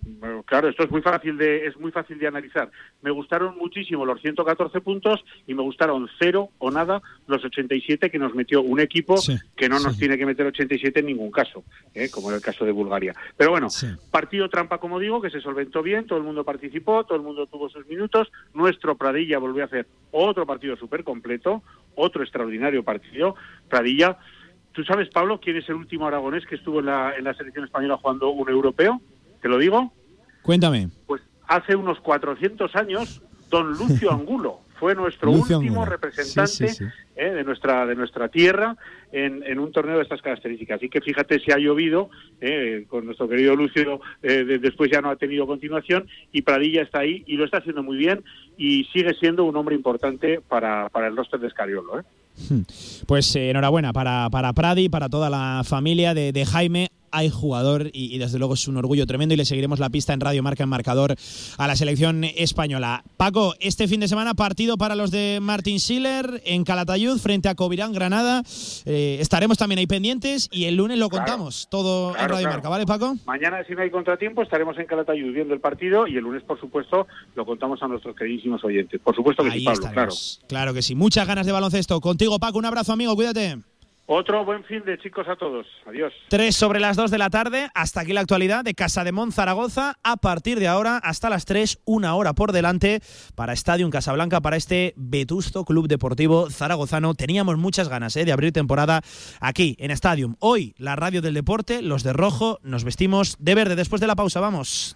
claro, esto es muy fácil de es muy fácil de analizar. Me gustaron muchísimo los 114 puntos y me gustaron cero o nada los 87 que nos metió un equipo que no nos tiene que meter 87 en ningún caso, ¿eh? Como en el caso de Bulgaria. Pero bueno, partido trampa, como digo, que se solventó bien, todo el mundo participó, todo el mundo tuvo sus minutos. Nuestro Pradilla volvió a hacer otro partido súper completo, otro extraordinario partido. Pradilla, ¿tú sabes, Pablo, quién es el último aragonés que estuvo en la, en la selección española jugando un europeo? ¿Te lo digo? Cuéntame. Pues hace unos 400 años, don Lucio Angulo fue nuestro Lucio último representante Sí, sí, sí. eh, de nuestra de nuestra tierra en, en un torneo de estas características. Así que fíjate si ha llovido, eh, con nuestro querido Lucio eh, de- después ya no ha tenido continuación y Pradilla está ahí y lo está haciendo muy bien y sigue siendo un hombre importante para, para el roster de Escariolo. ¿eh? Pues eh, enhorabuena para, para Pradi, para toda la familia de, de Jaime. Hay jugador y, y desde luego es un orgullo tremendo y le seguiremos la pista en Radio Marca en marcador a la selección española. Paco, este fin de semana partido para los de Martin Schiller en Calatayud frente a Covirán Granada. Eh, estaremos también ahí pendientes y el lunes lo contamos todo en Radio claro. Marca, ¿vale Paco? Mañana, si no hay contratiempo, estaremos en Calatayud viendo el partido y el lunes, por supuesto, lo contamos a nuestros queridísimos oyentes. Por supuesto que Ahí sí, Pablo, claro. Claro que sí. Muchas ganas de baloncesto. Contigo, Paco, un abrazo, amigo. Cuídate. Otro buen fin de chicos a todos. Adiós. 3 sobre las 2 de la tarde, hasta aquí la actualidad de Casa de Mon Zaragoza. A partir de ahora, hasta las 3, una hora por delante para Estadio Casablanca, para este vetusto Club Deportivo Zaragozano. Teníamos muchas ganas eh, de abrir temporada aquí en Stadium. Hoy, la radio del deporte, los de rojo, nos vestimos de verde. Después de la pausa, vamos.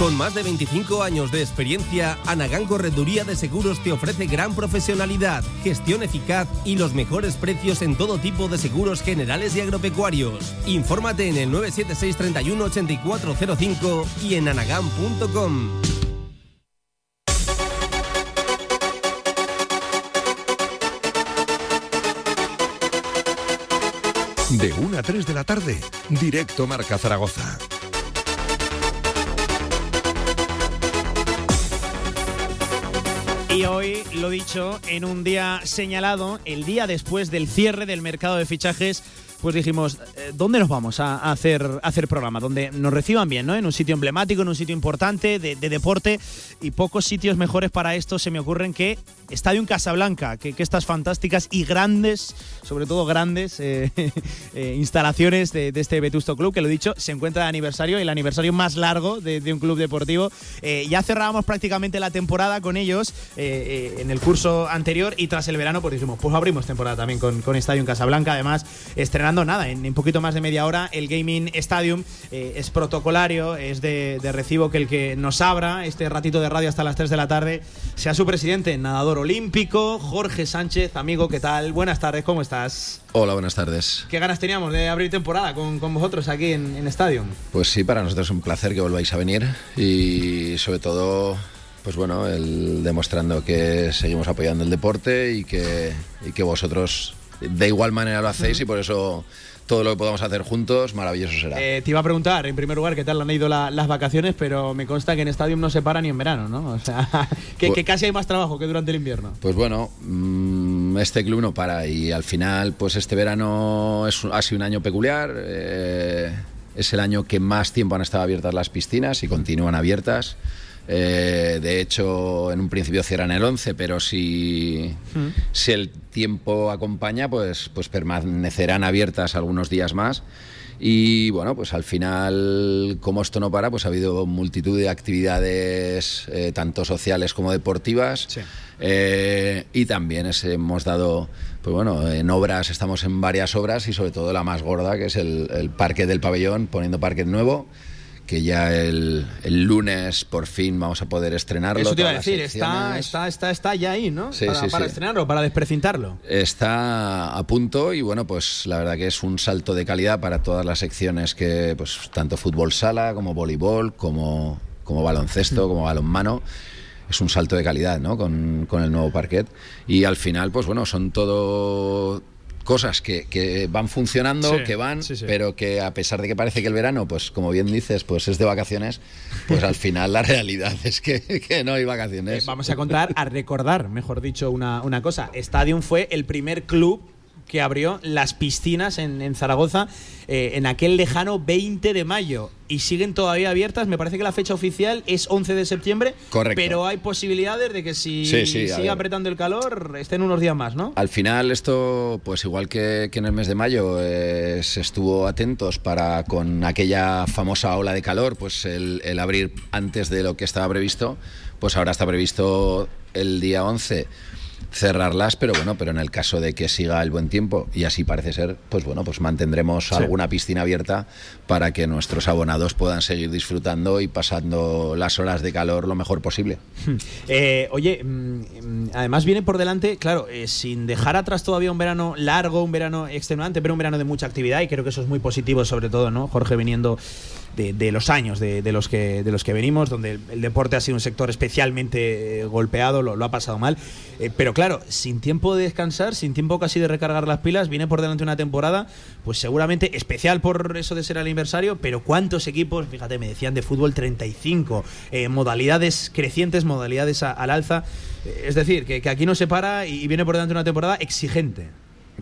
Con más de 25 años de experiencia, Anagán Correduría de Seguros te ofrece gran profesionalidad, gestión eficaz y los mejores precios en todo tipo de seguros generales y agropecuarios. Infórmate en el 976 31 8405 y en anagán.com. De 1 a 3 de la tarde, directo Marca Zaragoza. Y hoy, lo dicho, en un día señalado, el día después del cierre del mercado de fichajes pues dijimos, eh, ¿dónde nos vamos a, hacer, hacer programa? Donde nos reciban bien, ¿no? En un sitio emblemático, en un sitio importante de, deporte y pocos sitios mejores para esto se me ocurren que Estadio Casablanca, que, estas fantásticas y grandes, sobre todo grandes, eh, eh, instalaciones de, este Vetusto Club, que lo he dicho, se encuentra de aniversario, el aniversario más largo de, un club deportivo. ya cerrábamos prácticamente la temporada con ellos en el curso anterior y tras el verano pues dijimos, pues abrimos temporada también con, con Estadio Casablanca, además estrenando nada, en un poquito más de media hora. El Gaming Stadium eh, es protocolario, es de, recibo que el que nos abra este ratito de radio hasta las 3 de la tarde sea su presidente, nadador olímpico, Jorge Sánchez. Amigo, ¿qué tal? Buenas tardes, ¿cómo estás? Hola, buenas tardes. ¿Qué ganas teníamos de abrir temporada con, vosotros aquí en, en Stadium? Pues sí, para nosotros es un placer que volváis a venir y sobre todo pues bueno, el demostrando que seguimos apoyando el deporte y que, y que vosotros de igual manera lo hacéis y por eso todo lo que podamos hacer juntos, maravilloso será. Eh, te iba a preguntar, en primer lugar, qué tal han ido las vacaciones, pero me consta que en Stadium no se para ni en verano, ¿no? O sea, que, pues casi hay más trabajo que durante el invierno. Pues bueno, mm, este club no para y al final, pues este verano es, ha sido un año peculiar. Eh, es el año que más tiempo han estado abiertas las piscinas y continúan abiertas. Eh, de hecho, en un principio cierran el 11, pero si, mm. si el tiempo acompaña, pues, pues permanecerán abiertas algunos días más. Y bueno, pues al final, como esto no para, pues ha habido multitud de actividades, eh, tanto sociales como deportivas. Eh, y también hemos dado, pues bueno, en obras, estamos en varias obras y sobre todo la más gorda, que es el, el parque del pabellón, poniendo parque nuevo que ya el, lunes por fin vamos a poder estrenarlo. Eso te iba a decir, está, está, está, está ya ahí, ¿no? Sí, para, sí, para estrenarlo, para desprecintarlo. Está a punto y bueno, pues la verdad que es un salto de calidad para todas las secciones que, pues tanto fútbol sala como voleibol, como, como baloncesto, mm. como balonmano es un salto de calidad ¿no? con, con, el nuevo parquet. Y al final, pues bueno, son todo cosas que, van funcionando, que van, pero que a pesar de que parece que el verano, pues como bien dices, pues es de vacaciones, pues al final la realidad es que, no hay vacaciones. Eh, vamos a contar, a recordar, mejor dicho, una, una cosa. Stadium fue el primer club que abrió las piscinas en, Zaragoza eh, en aquel lejano 20 de mayo y siguen todavía abiertas. Me parece que la fecha oficial es 11 de septiembre. Correcto. Pero hay posibilidades de que si sigue apretando el calor estén unos días más, ¿no? Al final esto, pues igual que, en el mes de mayo eh, se estuvo atentos para con aquella famosa ola de calor, pues el, el abrir antes de lo que estaba previsto, pues ahora está previsto el día 11 cerrarlas, pero bueno, pero en el caso de que siga el buen tiempo, y así parece ser, pues bueno, pues mantendremos alguna piscina abierta para que nuestros abonados puedan seguir disfrutando y pasando las horas de calor lo mejor posible. Eh, oye, mm, además viene por delante, claro, eh, sin dejar atrás todavía un verano largo, un verano extenuante, pero un verano de mucha actividad, y creo que eso es muy positivo, sobre todo, ¿no? Jorge viniendo de, los años de, los que, de los que venimos, donde el, deporte ha sido un sector especialmente eh, golpeado, lo, ha pasado mal. Eh, pero claro, sin tiempo de descansar, sin tiempo casi de recargar las pilas, viene por delante una temporada, pues seguramente especial por eso de ser el aniversario, pero ¿cuántos equipos? Fíjate, me decían de fútbol 35, eh, modalidades crecientes, modalidades al alza. Es decir, que, que aquí no se para y viene por delante una temporada exigente.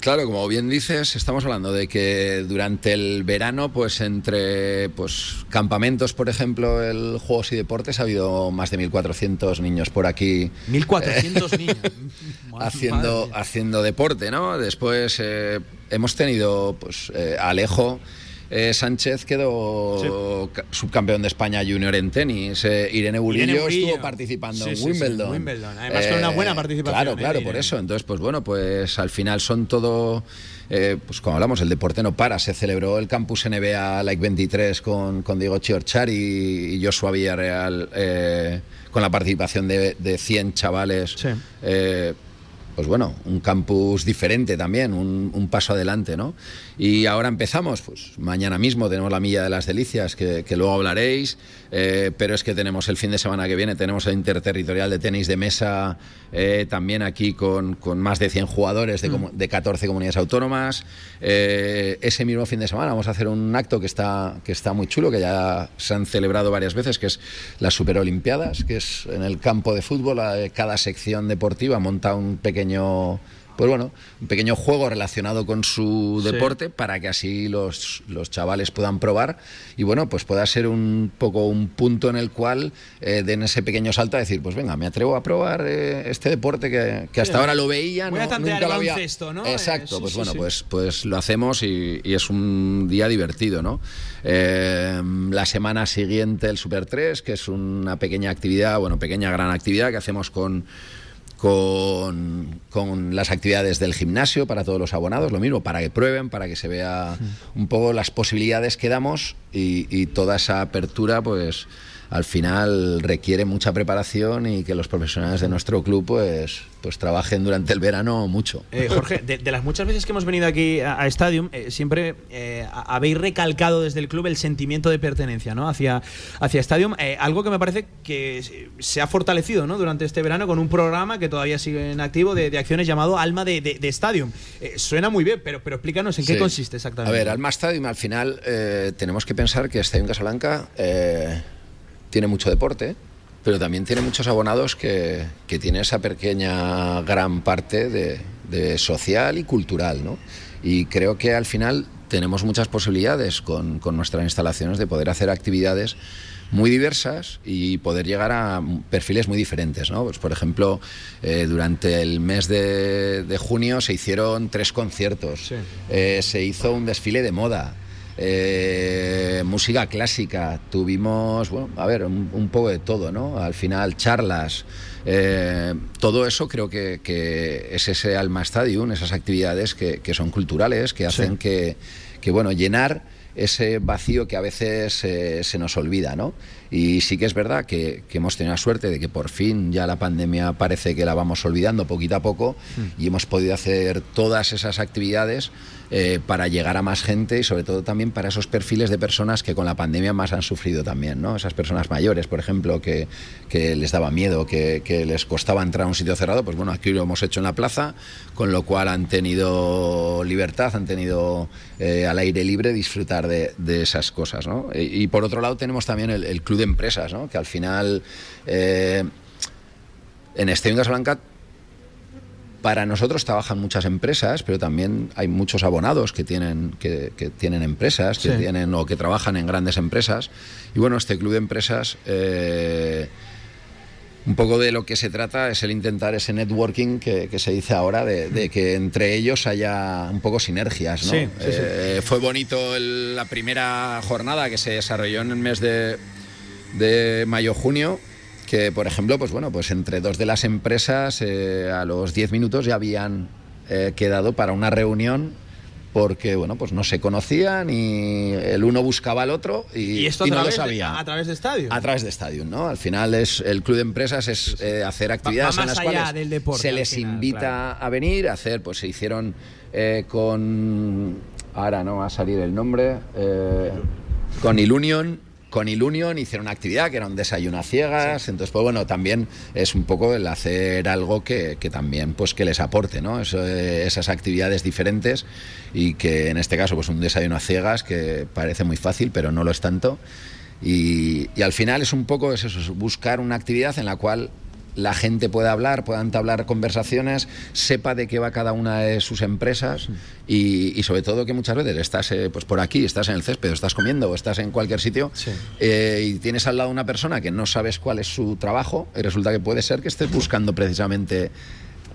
Claro, como bien dices, estamos hablando de que durante el verano, pues entre pues campamentos, por ejemplo, el Juegos y Deportes, ha habido más de 1.400 niños por aquí. 1.400 niños. haciendo, haciendo deporte, ¿no? Después eh, hemos tenido pues eh, Alejo eh, Sánchez quedó subcampeón de España junior en tenis. Eh, Irene, Burillo estuvo participando en Wimbledon. Además con una buena eh, participación. Claro, claro, por eso. Entonces, pues bueno, pues al final son todo... pues como hablamos, el deporte no para. Se celebró el campus NBA Like 23 con, con Diego Chiorchar y, Joshua Villarreal con la participación de, de 100 chavales pues bueno, un campus diferente también, un, un, paso adelante, ¿no? Y ahora empezamos, pues mañana mismo tenemos la Milla de las Delicias, que, que luego hablaréis, eh, pero es que tenemos el fin de semana que viene, tenemos el Interterritorial de Tenis de Mesa eh, también aquí con, con, más de 100 jugadores de, mm. de 14 comunidades autónomas. Eh, ese mismo fin de semana vamos a hacer un acto que está, que está muy chulo, que ya se han celebrado varias veces, que es las Superolimpiadas, que es en el campo de fútbol, cada sección deportiva monta un pequeño pues bueno, un pequeño juego relacionado con su deporte para que así los, los, chavales puedan probar y bueno, pues pueda ser un poco un punto en el cual eh, den ese pequeño salto a decir, pues venga, me atrevo a probar eh, este deporte que, que hasta ahora lo veía, Voy no, a nunca lo había. ¿no? Exacto, Eh, sí, pues bueno, pues pues lo hacemos y, y es un día divertido, ¿no? Eh, la semana siguiente el Super 3, que es una pequeña actividad, bueno, pequeña gran actividad que hacemos con con, con las actividades del gimnasio para todos los abonados, lo mismo, para que prueben, para que se vea un poco las posibilidades que damos y, y toda esa apertura, pues al final requiere mucha preparación y que los profesionales de nuestro club pues, pues trabajen durante el verano mucho. Eh, Jorge, de, de las muchas veces que hemos venido aquí a, a Stadium, eh, siempre eh, habéis recalcado desde el club el sentimiento de pertenencia ¿no? hacia, hacia Stadium. Algo que me parece que se- ha fortalecido ¿no? durante este verano con un programa que todavía sigue en activo de, de acciones llamado Alma de, de- de Stadium. Suena muy bien, pero, pero explícanos en qué consiste exactamente. A ver, Alma Stadium al final tenemos que pensar que Stadium Casablanca tiene mucho deporte, pero también tiene muchos abonados que, que tiene esa pequeña gran parte de, de social y cultural, ¿no? Y creo que al final tenemos muchas posibilidades con, con nuestras instalaciones de poder hacer actividades muy diversas y poder llegar a perfiles muy diferentes. ¿no? Pues, por ejemplo, eh, durante el mes de, de junio se hicieron tres conciertos, Eh, se hizo un desfile de moda. Eh, música clásica, tuvimos, bueno, a ver, un, un poco de todo, ¿no? Al final, charlas, eh, todo eso creo que, que es ese Alma Stadium, esas actividades que, que son culturales, que hacen que, que, bueno, llenar ese vacío que a veces eh, se nos olvida, ¿no? Y sí que es verdad que, que hemos tenido la suerte de que por fin ya la pandemia parece que la vamos olvidando poquito a poco y hemos podido hacer todas esas actividades eh, para llegar a más gente y sobre todo también para esos perfiles de personas que con la pandemia más han sufrido también, ¿no? Esas personas mayores, por ejemplo, que, les daba miedo, que, les costaba entrar a un sitio cerrado, pues bueno, aquí lo hemos hecho en la plaza, con lo cual han tenido libertad, han tenido eh, al aire libre disfrutar de, esas cosas, ¿no? Y, por otro lado tenemos también el, club de empresas, ¿no? Que al final eh, en Estadio Casablanca para nosotros trabajan muchas empresas, pero también hay muchos abonados que tienen, que, que tienen empresas, que Sí. tienen o que trabajan en grandes empresas. Y bueno, este club de empresas, eh, un poco de lo que se trata es el intentar ese networking que, que se dice ahora, de, de que entre ellos haya un poco sinergias. ¿no? Sí. Eh, fue bonito el- la primera jornada que se desarrolló en el mes de, de mayo-junio que por ejemplo pues bueno pues entre dos de las empresas eh, a los 10 minutos ya habían eh, quedado para una reunión porque bueno pues no se conocían y el uno buscaba al otro y, y esto y no lo de, sabía a través de Stadium. a través de Stadium, ¿no? Al final es el club de empresas es eh, hacer actividades va en las cuales del deporte, se les final, invita claro. a venir a hacer, pues se hicieron eh, con ahora no va a salir el nombre eh, con Ilunion con Ilunion hicieron una actividad que era un desayuno a ciegas, entonces pues bueno, también es un poco el hacer algo que, que también pues que les aporte, ¿no? Eso, eh, esas actividades diferentes y que en este caso pues un desayuno a ciegas que parece muy fácil pero no lo es tanto. Y, y al final es un poco es eso, es buscar una actividad en la cual la gente pueda hablar, pueda entablar conversaciones, sepa de qué va cada una de sus empresas y, y sobre todo que muchas veces estás eh, pues por aquí, estás en el césped, estás comiendo o estás en cualquier sitio eh, y tienes al lado una persona que no sabes cuál es su trabajo y resulta que puede ser que estés buscando precisamente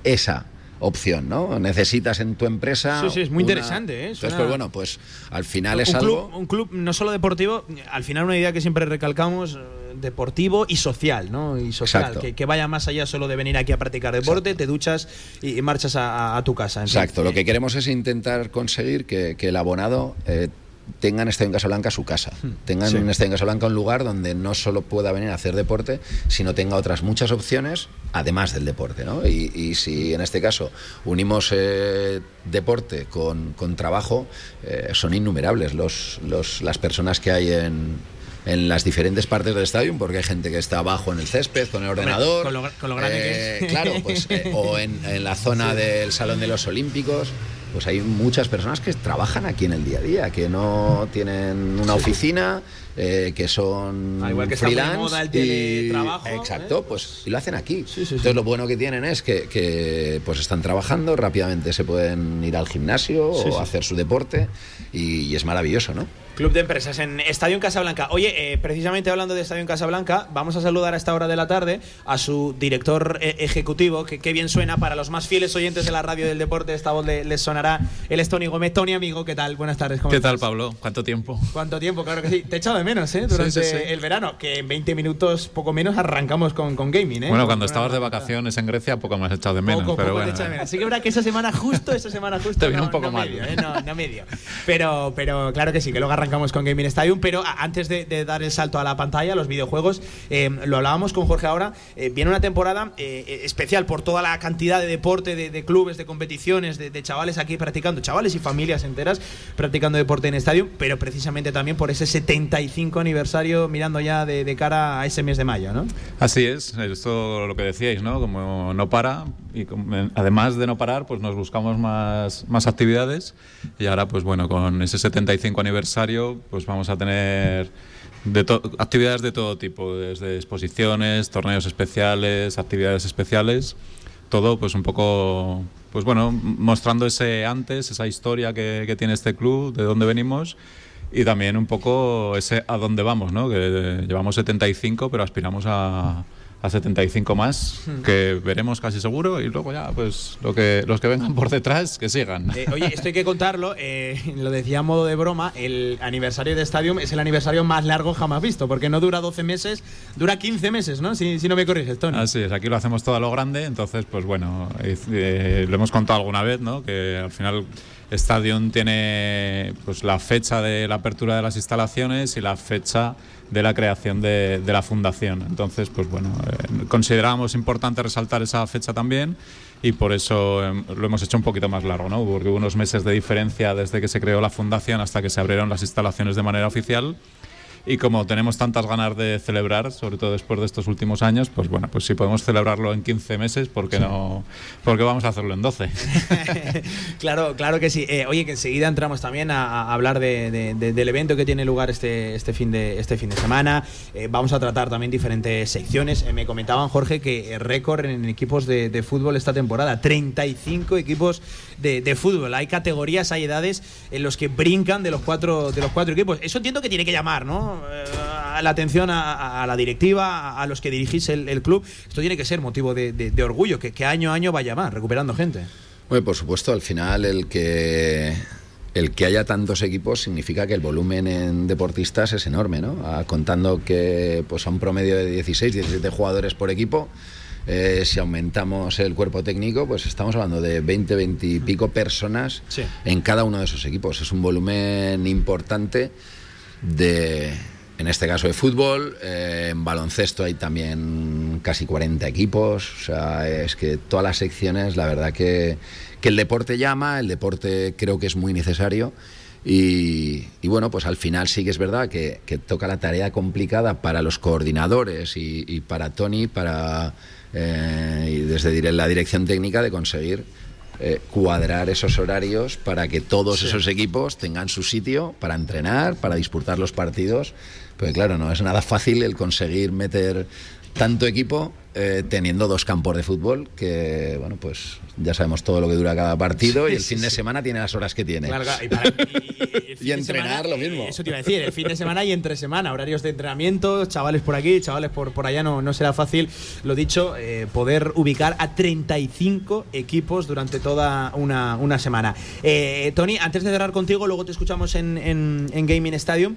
esa opción, ¿no? Necesitas en tu empresa. Sí, sí, es muy una- interesante, ¿eh? Entonces, pues bueno, pues al final es un algo. club, un club no solo deportivo, al final una idea que siempre recalcamos, eh, deportivo y social, ¿no? Y social, que, que vaya más allá solo de venir aquí a practicar deporte, te duchas y, y marchas a, tu casa. en fin. Exacto, lo que queremos es intentar conseguir que, que el abonado eh, tenga en Estadio en Casablanca su casa, tenga Sí. en Estadio en Casablanca un lugar donde no solo pueda venir a hacer deporte, sino tenga otras muchas opciones además del deporte. ¿no? Y, y si en este caso unimos eh, deporte con, con trabajo, eh, son innumerables los, los- las personas que hay en en las diferentes partes del estadio, porque hay gente que está abajo en el césped con el ordenador. con lo con lo grande que eh, es. Claro, pues, eh, o en, en la zona del Salón de los Olímpicos. Pues hay muchas personas que trabajan aquí en el día a día, que no tienen una oficina, eh, que son Ah, igual que freelance. moda el y- teletrabajo, exacto, pues y lo hacen aquí. Entonces lo bueno que tienen es que, que, pues están trabajando, rápidamente se pueden ir al gimnasio o hacer su deporte y, y es maravilloso, ¿no? Club de Empresas en Estadio en Casablanca. Oye, eh, precisamente hablando de Estadio en Casablanca, vamos a saludar a esta hora de la tarde a su director eh, ejecutivo, que qué bien suena para los más fieles oyentes de la radio del deporte. Esta voz le- les sonará. Él es Tony Gómez. Tony, amigo, ¿qué tal? Buenas tardes. ¿cómo ¿Qué estás? tal, Pablo? ¿Cuánto tiempo? ¿Cuánto tiempo? Claro que sí. Te he echado de menos, ¿eh? Durante Sí, sí, sí. el verano, que en 20 minutos, poco menos, arrancamos con, con gaming, ¿eh? Bueno, cuando estabas de vacaciones en Grecia, poco me has echado de menos, poco, pero poco te bueno. echo de menos. Sí que verdad que esa semana justo, esa semana justo. Te vino no- un poco no mal. medio, ¿eh? no, no medio. Pero, pero claro que sí, que luego arrancamos con Gaming Stadium. Pero antes de, de dar el salto a la pantalla, a los videojuegos, eh, lo hablábamos con Jorge ahora. eh, viene una temporada eh, eh, especial por toda la cantidad de deporte, de, de clubes, de competiciones, de, de chavales aquí practicando, chavales y familias enteras practicando deporte en estadio, pero precisamente también por ese 75 aniversario mirando ya de, cara a ese mes de mayo, ¿no? Así es, esto lo que decíais, ¿no? Como no para y como- además de no parar, pues nos buscamos más, más actividades y ahora, pues bueno, con ese 75 aniversario, pues vamos a tener actividades de todo tipo, desde exposiciones, torneos especiales, actividades especiales, todo pues un poco, pues bueno, mostrando ese antes, esa historia que, que tiene este club, de dónde venimos y también un poco ese a dónde vamos, ¿no? Que llevamos 75, pero aspiramos a, a 75 más, que veremos casi seguro y luego ya, pues lo que, los que vengan por detrás, que sigan. Eh, oye, esto hay que contarlo, eh, lo decía a modo de broma, el aniversario de Stadium es el aniversario más largo jamás visto, porque no dura 12 meses, dura 15 meses, ¿no? Si, si no me corriges, Tony. Así es, aquí lo hacemos todo a lo grande, entonces, pues bueno, eh, eh, lo hemos contado alguna vez, ¿no? Que al final Stadium tiene pues la fecha de la apertura de las instalaciones y la fecha de la creación de, de la fundación. Entonces, pues bueno, eh, consideramos importante resaltar esa fecha también y por eso eh, lo hemos hecho un poquito más largo, ¿no? Porque hubo unos meses de diferencia desde que se creó la fundación hasta que se abrieron las instalaciones de manera oficial. Y como tenemos tantas ganas de celebrar, sobre todo después de estos últimos años, pues bueno, pues si podemos celebrarlo en 15 meses, ¿por qué no? Porque vamos a hacerlo en 12. Claro, claro que sí. Eh, oye, que enseguida entramos también a, a hablar de- de- de- del evento que tiene lugar este, este, fin, de, este fin de semana. Eh, vamos a tratar también diferentes secciones. Eh, me comentaban, Jorge, que récord en equipos de, fútbol esta temporada. 35 equipos de, de fútbol. Hay categorías, hay edades en los que brincan de los cuatro, de los cuatro equipos. Eso entiendo que tiene que llamar, ¿no? A la atención a, a la directiva, a, los que dirigís el, el club. Esto tiene que ser motivo de, de- de orgullo, que, que año a año vaya más, recuperando gente. Bueno, por supuesto, al final el que el que haya tantos equipos significa que el volumen en deportistas es enorme, ¿no? Ah, contando que pues a un promedio de 16, 17 jugadores por equipo, eh, si aumentamos el cuerpo técnico, pues estamos hablando de 20, 20 y pico personas Sí. en cada uno de esos equipos. Es un volumen importante de, en este caso de fútbol, eh, en baloncesto hay también casi 40 equipos, o sea, es que todas las secciones, la verdad que, que el deporte llama, el deporte creo que es muy necesario. Y, bueno, pues al final sí que es verdad que, toca la tarea complicada para los coordinadores y, para Tony, para eh, y desde la dirección técnica de conseguir eh, cuadrar esos horarios para que todos Sí. esos equipos tengan su sitio para entrenar, para disputar los partidos. Porque claro, no es nada fácil el conseguir meter tanto equipo eh, teniendo dos campos de fútbol que, bueno, pues ya sabemos todo lo que dura cada partido y el Sí, fin de sí. semana tiene las horas que tiene. Claro, y para- entrenar semana, lo mismo. eh, Eso te iba a decir, el fin de semana y entre semana, horarios de entrenamiento, chavales por aquí, chavales por, por allá, no, no será fácil, lo dicho, eh, poder ubicar a 35 equipos durante toda una, una semana. Eh, Tony, antes de cerrar contigo, luego te escuchamos en, en- en Gaming Stadium,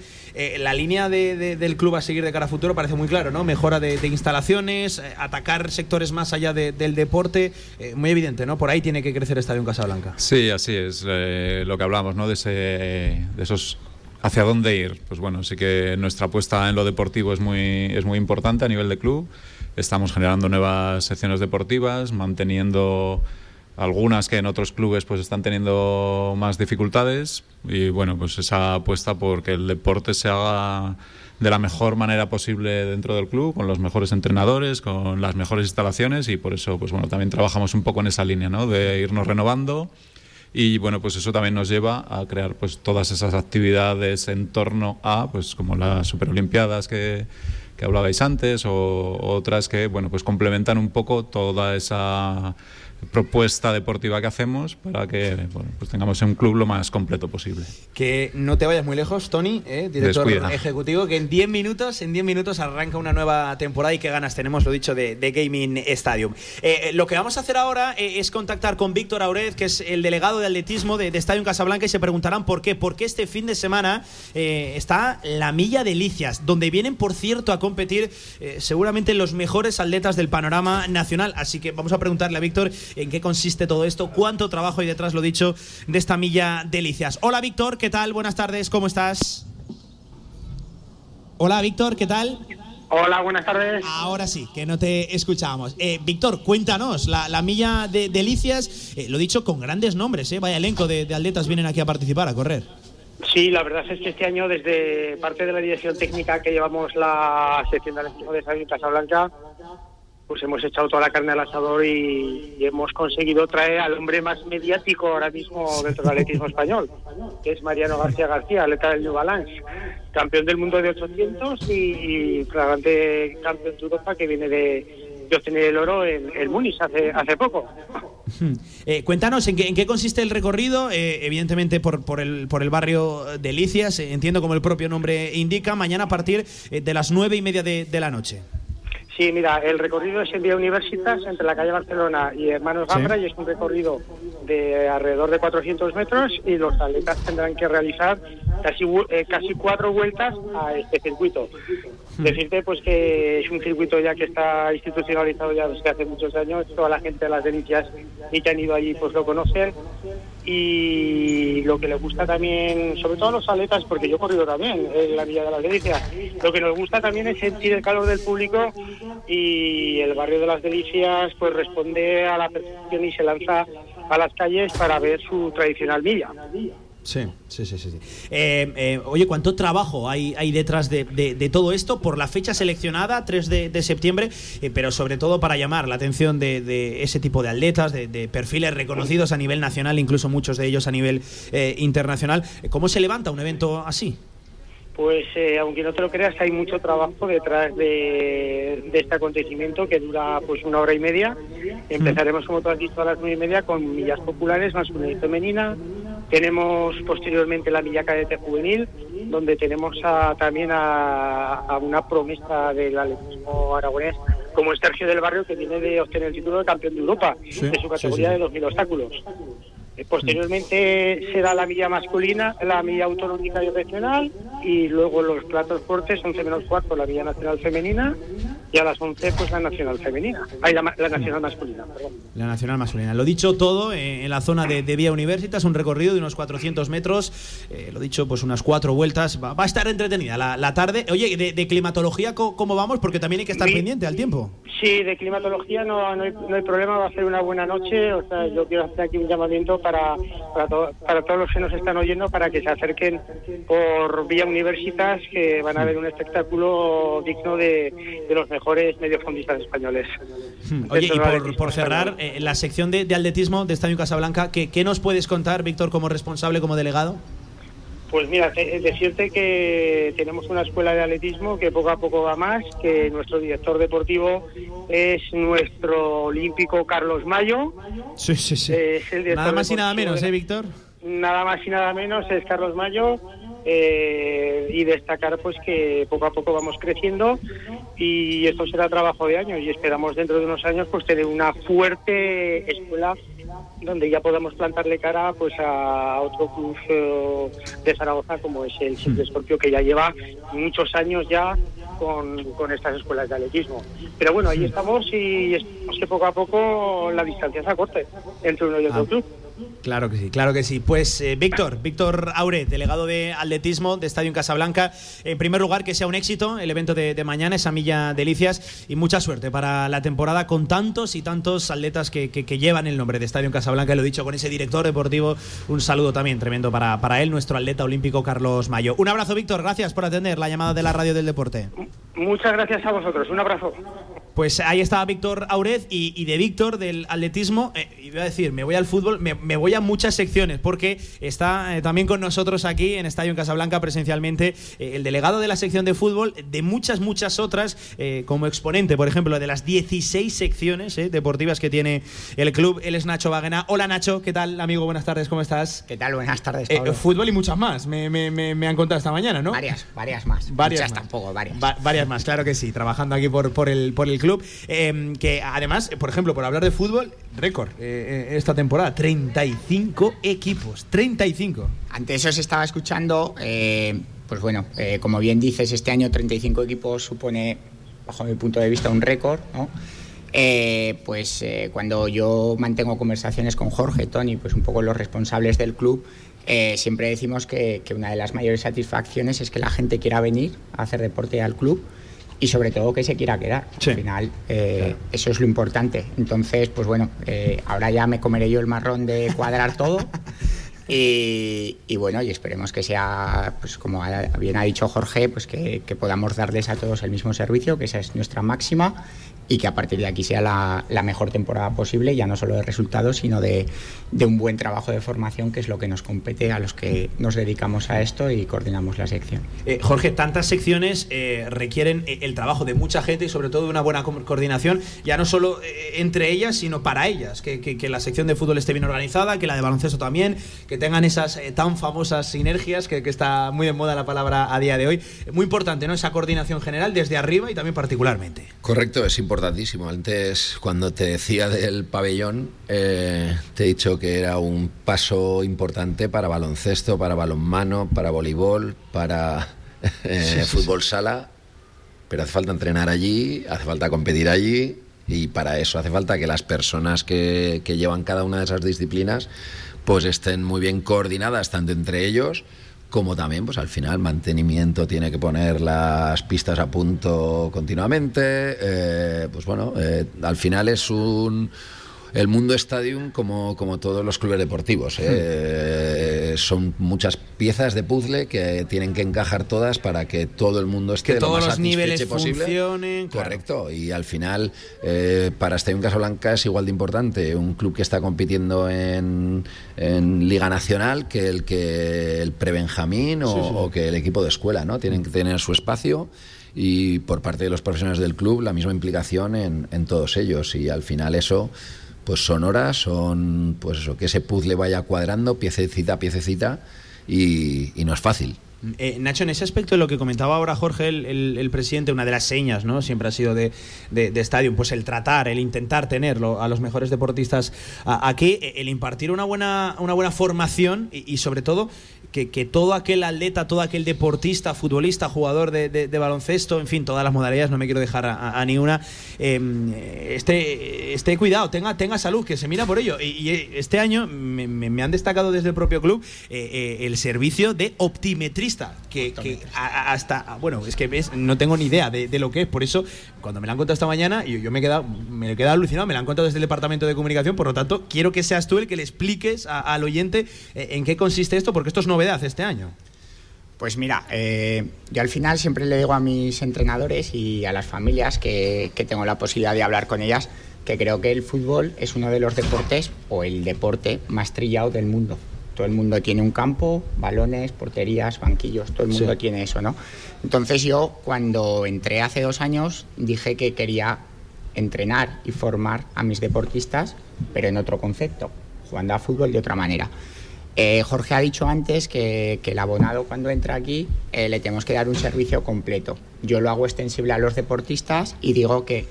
la línea de- de- del club a seguir de cara a futuro parece muy claro, ¿no? Mejora de, de instalaciones, atacar sectores más allá de- del deporte, eh, muy evidente, ¿no? Por ahí tiene que crecer Estadio Casablanca. Sí, así es. eh, lo que hablamos, ¿no? De, ese, de esos hacia dónde ir. Pues bueno, sí que nuestra apuesta en lo deportivo es muy, es muy importante a nivel de club. Estamos generando nuevas secciones deportivas, manteniendo algunas que en otros clubes pues están teniendo más dificultades y bueno, pues esa apuesta por que el deporte se haga de la mejor manera posible dentro del club, con los mejores entrenadores, con las mejores instalaciones y por eso pues bueno, también trabajamos un poco en esa línea, ¿no? De irnos renovando y bueno, pues eso también nos lleva a crear pues todas esas actividades en torno a, pues como las Superolimpiadas que, que hablabais antes o otras que, bueno, pues complementan un poco toda esa propuesta deportiva que hacemos para que bueno, pues tengamos un club lo más completo posible. Que no te vayas muy lejos, Tony, ¿eh? director ejecutivo, que en 10 minutos, en 10 minutos arranca una nueva temporada y qué ganas tenemos, lo dicho, de, Gaming Stadium. Eh, eh, lo que vamos a hacer ahora es contactar con Víctor Aurez, que es el delegado de atletismo de, de Stadium Casablanca, y se preguntarán por qué. Porque este fin de semana está la Milla de Licias, donde vienen, por cierto, a competir seguramente los mejores atletas del panorama nacional. Así que vamos a preguntarle a Víctor en qué consiste todo esto, cuánto trabajo hay detrás, lo dicho, de esta milla delicias. Hola Víctor, ¿qué tal? Buenas tardes, ¿cómo estás? Hola Víctor, ¿qué tal? Hola, buenas tardes. Ahora sí, que no te escuchábamos. Eh, Víctor, cuéntanos, la, milla de delicias, eh, lo dicho, con grandes nombres, eh, vaya elenco de, atletas vienen aquí a participar, a correr. Sí, la verdad es que este año, desde parte de la dirección técnica que llevamos la sección de atletismo de Casa Casablanca, pues hemos echado toda la carne al asador y, hemos conseguido traer al hombre más mediático ahora mismo dentro del atletismo español, que es Mariano García García, atleta del New Balance, campeón del mundo de 800 y, flagrante campeón de Europa que viene de, obtener el oro en el Muniz hace, hace poco. Eh, cuéntanos ¿en qué, consiste el recorrido, eh, evidentemente por, por, el, por el barrio Delicias, entiendo como el propio nombre indica, mañana a partir eh, de las nueve y media de la noche. Sí, mira, el recorrido es en Vía Universitas, entre la calle Barcelona y Hermanos Gambra, y es un recorrido de alrededor de 400 metros y los atletas tendrán que realizar casi, eh, casi cuatro vueltas a este circuito. Decirte pues que es un circuito ya que está institucionalizado ya desde hace muchos años, toda la gente de las delicias y que han ido allí pues lo conocen y lo que les gusta también, sobre todo a los atletas, porque yo he corrido también en la Villa de las Delicias, lo que nos gusta también es sentir el calor del público y el barrio de las Delicias pues responde a la perfección y se lanza a las calles para ver su tradicional milla. Sí, sí, sí, sí. Eh, eh, oye, ¿cuánto trabajo hay, hay detrás de, todo esto por la fecha seleccionada, 3 de, septiembre, eh, pero sobre todo para llamar la atención de, ese tipo de atletas, de, perfiles reconocidos a nivel nacional, incluso muchos de ellos a nivel internacional? ¿Cómo se levanta un evento así? Pues aunque no te lo creas, hay mucho trabajo detrás de, este acontecimiento que dura pues una hora y media. Empezaremos, como tú has dicho, a las nueve y media con millas populares, masculina y femenina, tenemos posteriormente la Milla Cadete Juvenil, donde tenemos también a, una promesa del atletismo aragonés, como es Sergio del Barrio, que viene de obtener el título de campeón de Europa de su categoría de 2.000 obstáculos. Eh, posteriormente será la milla masculina, la milla autonómica y regional, y luego los platos fuertes, 11 menos 4, la milla nacional femenina, y a las 11 pues la nacional femenina, Ay, la, nacional masculina, perdón. La nacional masculina. Lo dicho todo eh, en la zona de, Vía Universitas, un recorrido de unos 400 metros, eh, lo dicho pues unas cuatro vueltas, va, a estar entretenida la, tarde. Oye, de, climatología cómo vamos? Porque también hay que estar pendiente al tiempo. Sí, de climatología no, no, hay, no hay problema, va a ser una buena noche, o sea, yo quiero hacer aquí un llamamiento para, para, para todos los que nos están oyendo para que se acerquen por Vía Universitas, que van a ver un espectáculo digno de, de los mejores mediofondistas españoles. Hmm. Oye, y por, cerrar, eh, la sección de, atletismo de Estadio Casablanca, ¿qué, ¿qué nos puedes contar, Víctor, como responsable, como delegado? Pues mira, decirte que tenemos una escuela de atletismo que poco a poco va más, que nuestro director deportivo es nuestro olímpico Carlos Mayo. Sí, sí, sí. nada más y nada menos, ¿eh, Víctor? Nada más y nada menos es Carlos Mayo. Eh, y destacar pues que poco a poco vamos creciendo y esto será trabajo de años y esperamos dentro de unos años pues tener una fuerte escuela donde ya podamos plantarle cara pues a otro club eh, de Zaragoza como es el Simple hmm. Escorpio que ya lleva muchos años ya con, con, estas escuelas de atletismo. Pero bueno, ahí hmm. estamos y esperamos que poco a poco la distancia se acorte entre uno y otro ah. club. Claro que sí, claro que sí. Pues eh, Víctor, Víctor Aure, delegado de atletismo de Estadio en Casablanca. En primer lugar, que sea un éxito el evento de, mañana, esa milla delicias, y mucha suerte para la temporada con tantos y tantos atletas que, llevan el nombre de Estadio en Casablanca. Lo he dicho con ese director deportivo. Un saludo también tremendo para, para él, nuestro atleta olímpico Carlos Mayo. Un abrazo, Víctor. Gracias por atender la llamada de la radio del deporte. Muchas gracias a vosotros. Un abrazo. Pues ahí estaba Víctor Aurez y, de Víctor del atletismo, eh, iba a decir, me voy al fútbol, me, voy a muchas secciones, porque está eh, también con nosotros aquí en Estadio en Casablanca presencialmente eh, el delegado de la sección de fútbol, de muchas, muchas otras, como exponente, por ejemplo, de las 16 secciones deportivas que tiene el club. Él es Nacho Bagena. Hola Nacho, ¿qué tal, amigo? Buenas tardes, ¿cómo estás? ¿Qué tal? Buenas tardes, Pablo. fútbol y muchas más, me, me, han contado esta mañana, ¿no? Varias, varias más. Varias muchas tampoco, varias. varias más, claro que sí, trabajando aquí por, por, el, por el club. Em, que además, por ejemplo, por hablar de fútbol, récord eh, eh, esta temporada, 35 equipos, 35. Ante eso se estaba escuchando, eh, pues bueno, como bien dices, este año 35 equipos supone, bajo mi punto de vista, un récord, ¿no? pues cuando yo mantengo conversaciones con Jorge, Tony, pues un poco los responsables del club, siempre decimos que, una de las mayores satisfacciones es que la gente quiera venir a hacer deporte al club y sobre todo que se quiera quedar. Al final, eh, eso es lo importante. Entonces, pues bueno, eh, ahora ya me comeré yo el marrón de cuadrar todo. Y, bueno, y esperemos que sea, pues como bien ha dicho Jorge, pues que, que podamos darles a todos el mismo servicio, que esa es nuestra máxima y que a partir de aquí sea la, mejor temporada posible, ya no solo de resultados, sino de, un buen trabajo de formación, que es lo que nos compete a los que nos dedicamos a esto y coordinamos la sección. Eh, Jorge, tantas secciones eh, requieren eh, el trabajo de mucha gente y sobre todo de una buena coordinación, ya no solo entre ellas, sino para ellas, que, la sección de fútbol esté bien organizada, que la de baloncesto también, que tengan esas tan famosas sinergias, que, que está muy de moda la palabra a día de hoy. Muy importante, ¿no? Esa coordinación general desde arriba y también particularmente. Correcto, es importante importantísimo. Antes, cuando te decía del pabellón, eh, te he dicho que era un paso importante para baloncesto, para balonmano, para voleibol, para eh, fútbol sala. Pero hace falta entrenar allí, hace falta competir allí y para eso hace falta que las personas que, que llevan cada una de esas disciplinas pues estén muy bien coordinadas tanto entre ellos como también, pues al final, mantenimiento tiene que poner las pistas a punto continuamente. Eh, pues bueno, eh, al final es un el Mundo Stadium como, como todos los clubes deportivos. ¿eh? Hmm. son muchas piezas de puzzle que tienen que encajar todas para que todo el mundo esté que todos lo más los niveles posible. funcionen. Correcto. Y al final, eh, para Stadium Casablanca es igual de importante un club que está compitiendo en, en Liga Nacional que el que el prebenjamín o, o que el equipo de escuela, ¿no? Tienen que tener su espacio y por parte de los profesionales del club la misma implicación en, en todos ellos y al final eso pues son horas, son pues eso, que ese puzzle vaya cuadrando piececita a piececita y, y no es fácil. Eh, Nacho, en ese aspecto de lo que comentaba ahora Jorge, el, presidente, una de las señas, ¿no? Siempre ha sido de, de, Stadium, pues el tratar, el intentar tenerlo a los mejores deportistas aquí, el impartir una buena, una buena formación y, sobre todo que, todo aquel atleta, todo aquel deportista, futbolista, jugador de, baloncesto, en fin, todas las modalidades, no me quiero dejar a, ni una, em, esté, cuidado, tenga, tenga salud, que se mira por ello. Y, este año me, han destacado desde el propio club eh, eh, el servicio de que, hasta, bueno, es que ves, no tengo ni idea de, lo que es, por eso cuando me la han contado esta mañana, yo, yo me he quedado, me he quedado alucinado, me la han contado desde el departamento de comunicación, por lo tanto, quiero que seas tú el que le expliques al oyente eh, en qué consiste esto, porque esto es novedad este año. Pues mira, eh, yo al final siempre le digo a mis entrenadores y a las familias que, que, tengo la posibilidad de hablar con ellas que creo que el fútbol es uno de los deportes o el deporte más trillado del mundo. Todo el mundo tiene un campo, balones, porterías, banquillos, todo el mundo tiene eso, ¿no? Entonces yo cuando entré hace dos años dije que quería entrenar y formar a mis deportistas, pero en otro concepto, jugando a fútbol de otra manera. Eh, Jorge ha dicho antes que, el abonado cuando entra aquí eh, le tenemos que dar un servicio completo. Yo lo hago extensible a los deportistas y digo que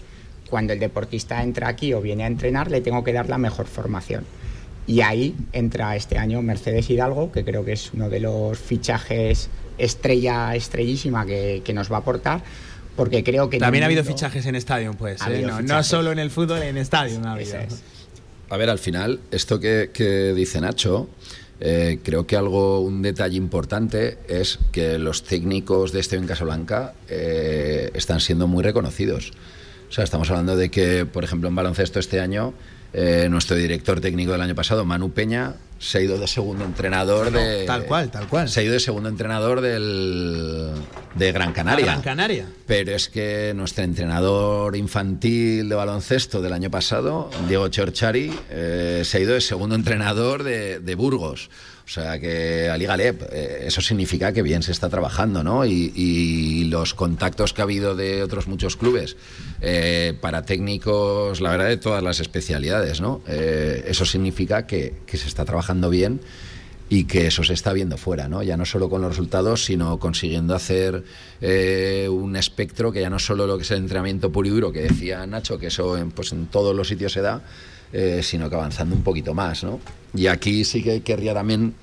cuando el deportista entra aquí o viene a entrenar le tengo que dar la mejor formación. Y ahí entra este año Mercedes Hidalgo, que creo que es uno de los fichajes estrella, estrellísima que, nos va a aportar. Porque creo que. También ha habido fichajes en estadio, pues. ¿eh? No, solo en el fútbol, en estadio. A ver, al final, esto que, dice Nacho, eh, creo que algo, un detalle importante es que los técnicos de este en Casablanca eh, están siendo muy reconocidos. O sea, estamos hablando de que, por ejemplo, en baloncesto este año Eh, nuestro director técnico del año pasado, Manu Peña, se ha ido de segundo entrenador de. Tal cual, tal cual. Se ha ido de segundo entrenador del, de Gran Canaria. Gran Canaria. Pero es que nuestro entrenador infantil de baloncesto del año pasado, Diego Chorchari, eh, se ha ido de segundo entrenador de, de Burgos. O sea que Ali Galep, eh, eso significa que bien se está trabajando, ¿no? Y, los contactos que ha habido de otros muchos clubes eh, para técnicos, la verdad, de todas las especialidades, ¿no? Eh, eso significa que, que se está trabajando bien y que eso se está viendo fuera, ¿no? Ya no solo con los resultados, sino consiguiendo hacer eh, un espectro que ya no solo lo que es el entrenamiento puro y duro, que decía Nacho, que eso en, pues en todos los sitios se da, eh, sino que avanzando un poquito más, ¿no? Y aquí sí que querría también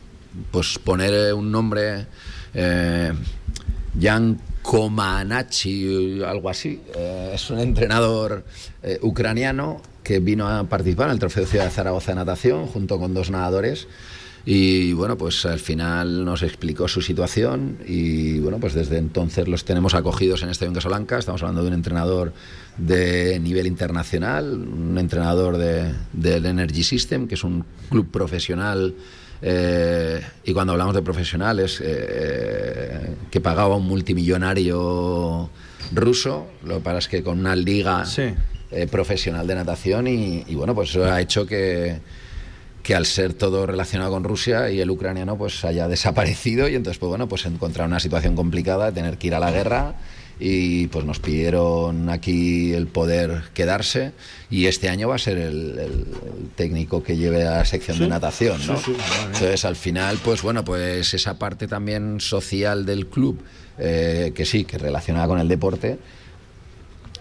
pues poner eh, un nombre, eh, Jan Komanachi, algo así. Es un entrenador ucraniano que vino a participar en el Trofeo Ciudad de Zaragoza de natación junto con dos nadadores. Y bueno, pues al final nos explicó su situación y bueno, pues desde entonces los tenemos acogidos en Estadio Casablanca. Estamos hablando de un entrenador de nivel internacional, un entrenador de, del Energy System, que es un club profesional. eh, y cuando hablamos de profesionales, eh, que pagaba un multimillonario ruso, lo que pasa es que con una liga eh, profesional de natación y, y bueno, pues eso ha hecho que, que al ser todo relacionado con Rusia y el ucraniano pues haya desaparecido y entonces pues bueno pues encontrar una situación complicada de tener que ir a la guerra y pues nos pidieron aquí el poder quedarse y este año va a ser el, técnico que lleve a la sección Sí, de natación ¿no? sí, entonces al final pues bueno pues esa parte también social del club eh, que sí que relacionada con el deporte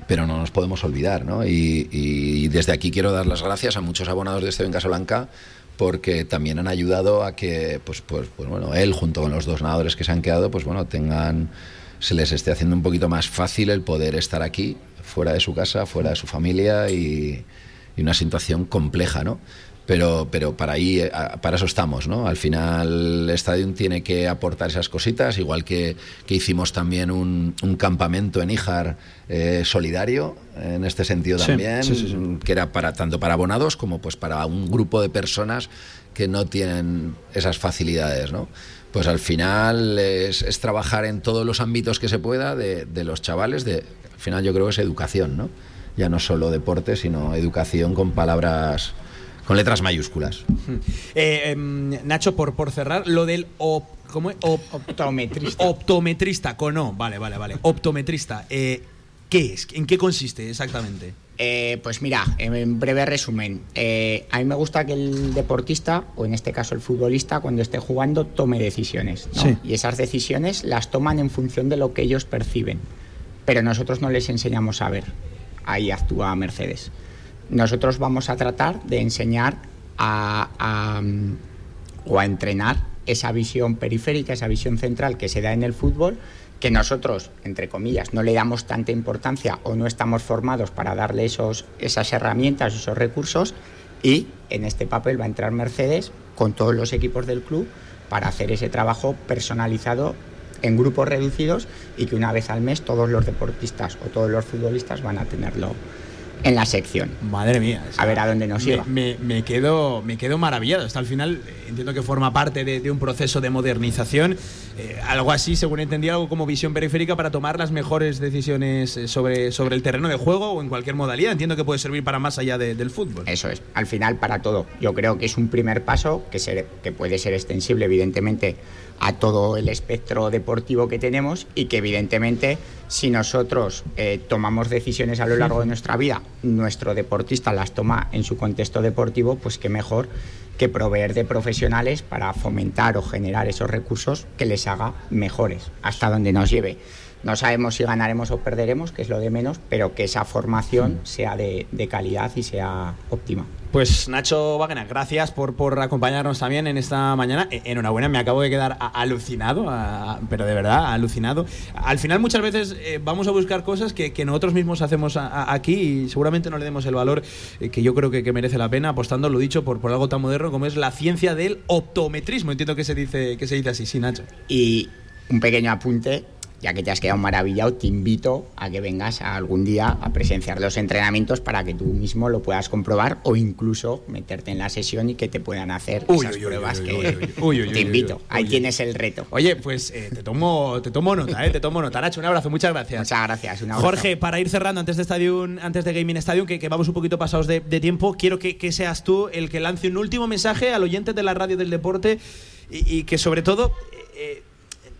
pero no nos podemos olvidar, ¿no? Y, desde aquí quiero dar las gracias a muchos abonados de este en Casablanca porque también han ayudado a que, pues, pues, pues bueno, él junto con los dos nadadores que se han quedado, pues bueno, tengan, se les esté haciendo un poquito más fácil el poder estar aquí, fuera de su casa, fuera de su familia y, y una situación compleja, ¿no? Pero, pero para ahí, eh, para eso estamos, ¿no? Al final, el Stadium tiene que aportar esas cositas, igual que, que hicimos también un, un campamento en Ijar eh, solidario, en este sentido también, sí, sí, sí. que era para tanto para abonados como pues para un grupo de personas que no tienen esas facilidades, ¿no? Pues al final es, es trabajar en todos los ámbitos que se pueda de, de los chavales, de, al final yo creo que es educación, ¿no? Ya no solo deporte, sino educación con palabras, con letras mayúsculas. Eh, em, Nacho, por, por cerrar, lo del op- ¿cómo es? Op- optometrista. Optometrista, con O, vale, vale, vale. Optometrista, eh, ¿qué es? ¿En qué consiste exactamente? Eh, pues mira, en breve resumen, eh, a mí me gusta que el deportista, o en este caso el futbolista, cuando esté jugando, tome decisiones. ¿no? Sí. Y esas decisiones las toman en función de lo que ellos perciben. Pero nosotros no les enseñamos a ver. Ahí actúa Mercedes. Nosotros vamos a tratar de enseñar o a entrenar esa visión periférica, esa visión central que se da en el fútbol, que nosotros, entre comillas, no le damos tanta importancia o no estamos formados para darle esos, esas herramientas, esos recursos, y en este papel va a entrar Mercedes con todos los equipos del club para hacer ese trabajo personalizado en grupos reducidos y que una vez al mes todos los deportistas o todos los futbolistas van a tenerlo en la sección. Madre mía. A ver a dónde nos me, lleva. me- me quedo, me quedo maravillado. Hasta al final eh, entiendo que forma parte de, de un proceso de modernización. eh, algo así, según entendí, algo como visión periférica para tomar las mejores decisiones eh, sobre, sobre el terreno de juego o en cualquier modalidad. Entiendo que puede servir para más allá de- del fútbol. Eso es, al final para todo. Yo creo que es un primer paso que, ser- que puede ser extensible, evidentemente, a todo el espectro deportivo que tenemos y que, evidentemente, si nosotros eh, tomamos decisiones a lo largo de nuestra vida, nuestro deportista las toma en su contexto deportivo, pues qué mejor que proveer de profesionales para fomentar o generar esos recursos que les haga mejores, hasta donde nos lleve. No sabemos si ganaremos o perderemos, que es lo de menos, pero que esa formación sea de, de calidad y sea óptima. Pues Nacho Wagner, gracias por, por acompañarnos también en esta mañana. E- Enhorabuena, me acabo de quedar alucinado, pero de verdad, alucinado. Al final muchas veces eh, vamos a buscar cosas que, nosotros mismos hacemos aquí y seguramente no le demos el valor eh, que yo creo que, que merece la pena apostando, lo dicho, por, por algo tan moderno como es la ciencia del optometrismo. Entiendo que se dice, que se dice así, sí, Nacho. Y un pequeño apunte, ya que te has quedado maravillado, te invito a que vengas algún día a presenciar los entrenamientos para que tú mismo lo puedas comprobar o incluso meterte en la sesión y que te puedan hacer esas pruebas que te invito. Ahí tienes el reto. Oye, pues eh, te tomo te tomo nota, eh, te tomo nota. Nacho, un abrazo, muchas gracias. Muchas gracias. Un abrazo. Jorge, para ir cerrando antes de Stadium, antes de Gaming Stadium, que, que vamos un poquito pasados de, de tiempo, quiero que, que seas tú el que lance un último mensaje al oyente de la radio del deporte y, y que sobre todo eh,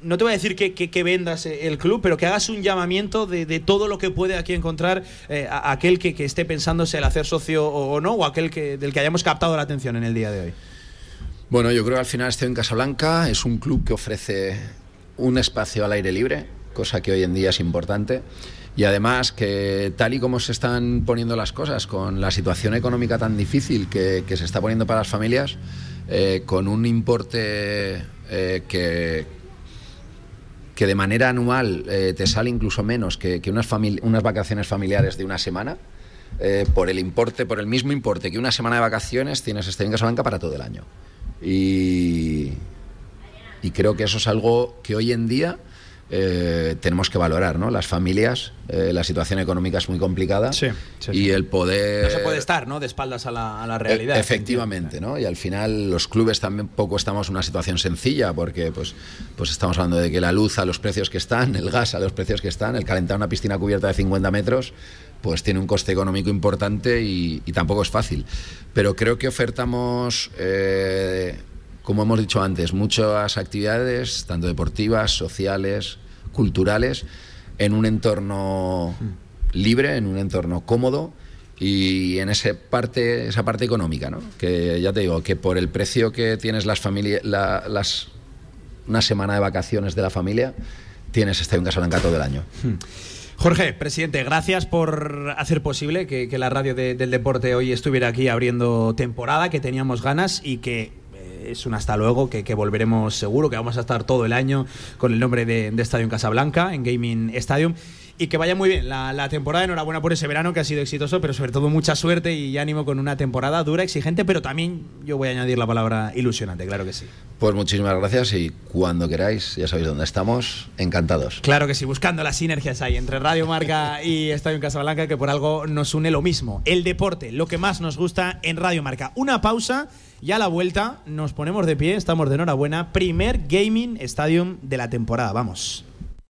no te voy a decir que, vendas eh, el club, pero que hagas un llamamiento de, todo lo que puede aquí encontrar eh, aquel que, que esté pensándose el hacer socio o, no, o aquel que, del que hayamos captado la atención en el día de hoy. Bueno, yo creo que al final estoy en Casablanca, es un club que ofrece un espacio al aire libre, cosa que hoy en día es importante. Y además que tal y como se están poniendo las cosas, con la situación económica tan difícil que, se está poniendo para las familias, eh, con un importe que, que de manera anual eh, te sale incluso menos que, unas, vacaciones familiares de una semana, eh, por el importe, por el mismo importe que una semana de vacaciones, tienes Estadio en Casablanca para todo el año. Y, y creo que eso es algo que hoy en día eh, tenemos que valorar, ¿no? Las familias, eh, la situación económica es muy complicada y el poder... No se puede estar, ¿no? De espaldas a la, a la realidad. E- Efectivamente, ¿no? Y al final los clubes tampoco estamos en una situación sencilla porque pues, pues estamos hablando de que la luz a los precios que están, el gas a los precios que están, el calentar una piscina cubierta de 50 metros, pues tiene un coste económico importante y, y tampoco es fácil. Pero creo que ofertamos, eh, como hemos dicho antes, muchas actividades, tanto deportivas, sociales, culturales, en un entorno libre, en un entorno cómodo y en ese parte, esa parte económica, ¿no? Que ya te digo, que por el precio que tienes las familias, las, una semana de vacaciones de la familia, tienes Estadio en Casablanca todo el año. Jorge, presidente, gracias por hacer posible que, la radio de- del deporte hoy estuviera aquí abriendo temporada, que teníamos ganas y que es un hasta luego, que, volveremos seguro, que vamos a estar todo el año con el nombre de, de Estadio Casablanca, en Gaming Stadium. Y que vaya muy bien la, la temporada. Enhorabuena por ese verano que ha sido exitoso, pero sobre todo mucha suerte y ánimo con una temporada dura, exigente, pero también yo voy a añadir la palabra ilusionante, claro que sí. Pues muchísimas gracias y cuando queráis, ya sabéis dónde estamos, encantados. Claro que sí, buscando las sinergias ahí entre Radio Marca y Estadio en Casablanca, que por algo nos une lo mismo. El deporte, lo que más nos gusta en Radio Marca. Una pausa y a la vuelta nos ponemos de pie, estamos de enhorabuena. Primer Gaming Stadium de la temporada, vamos.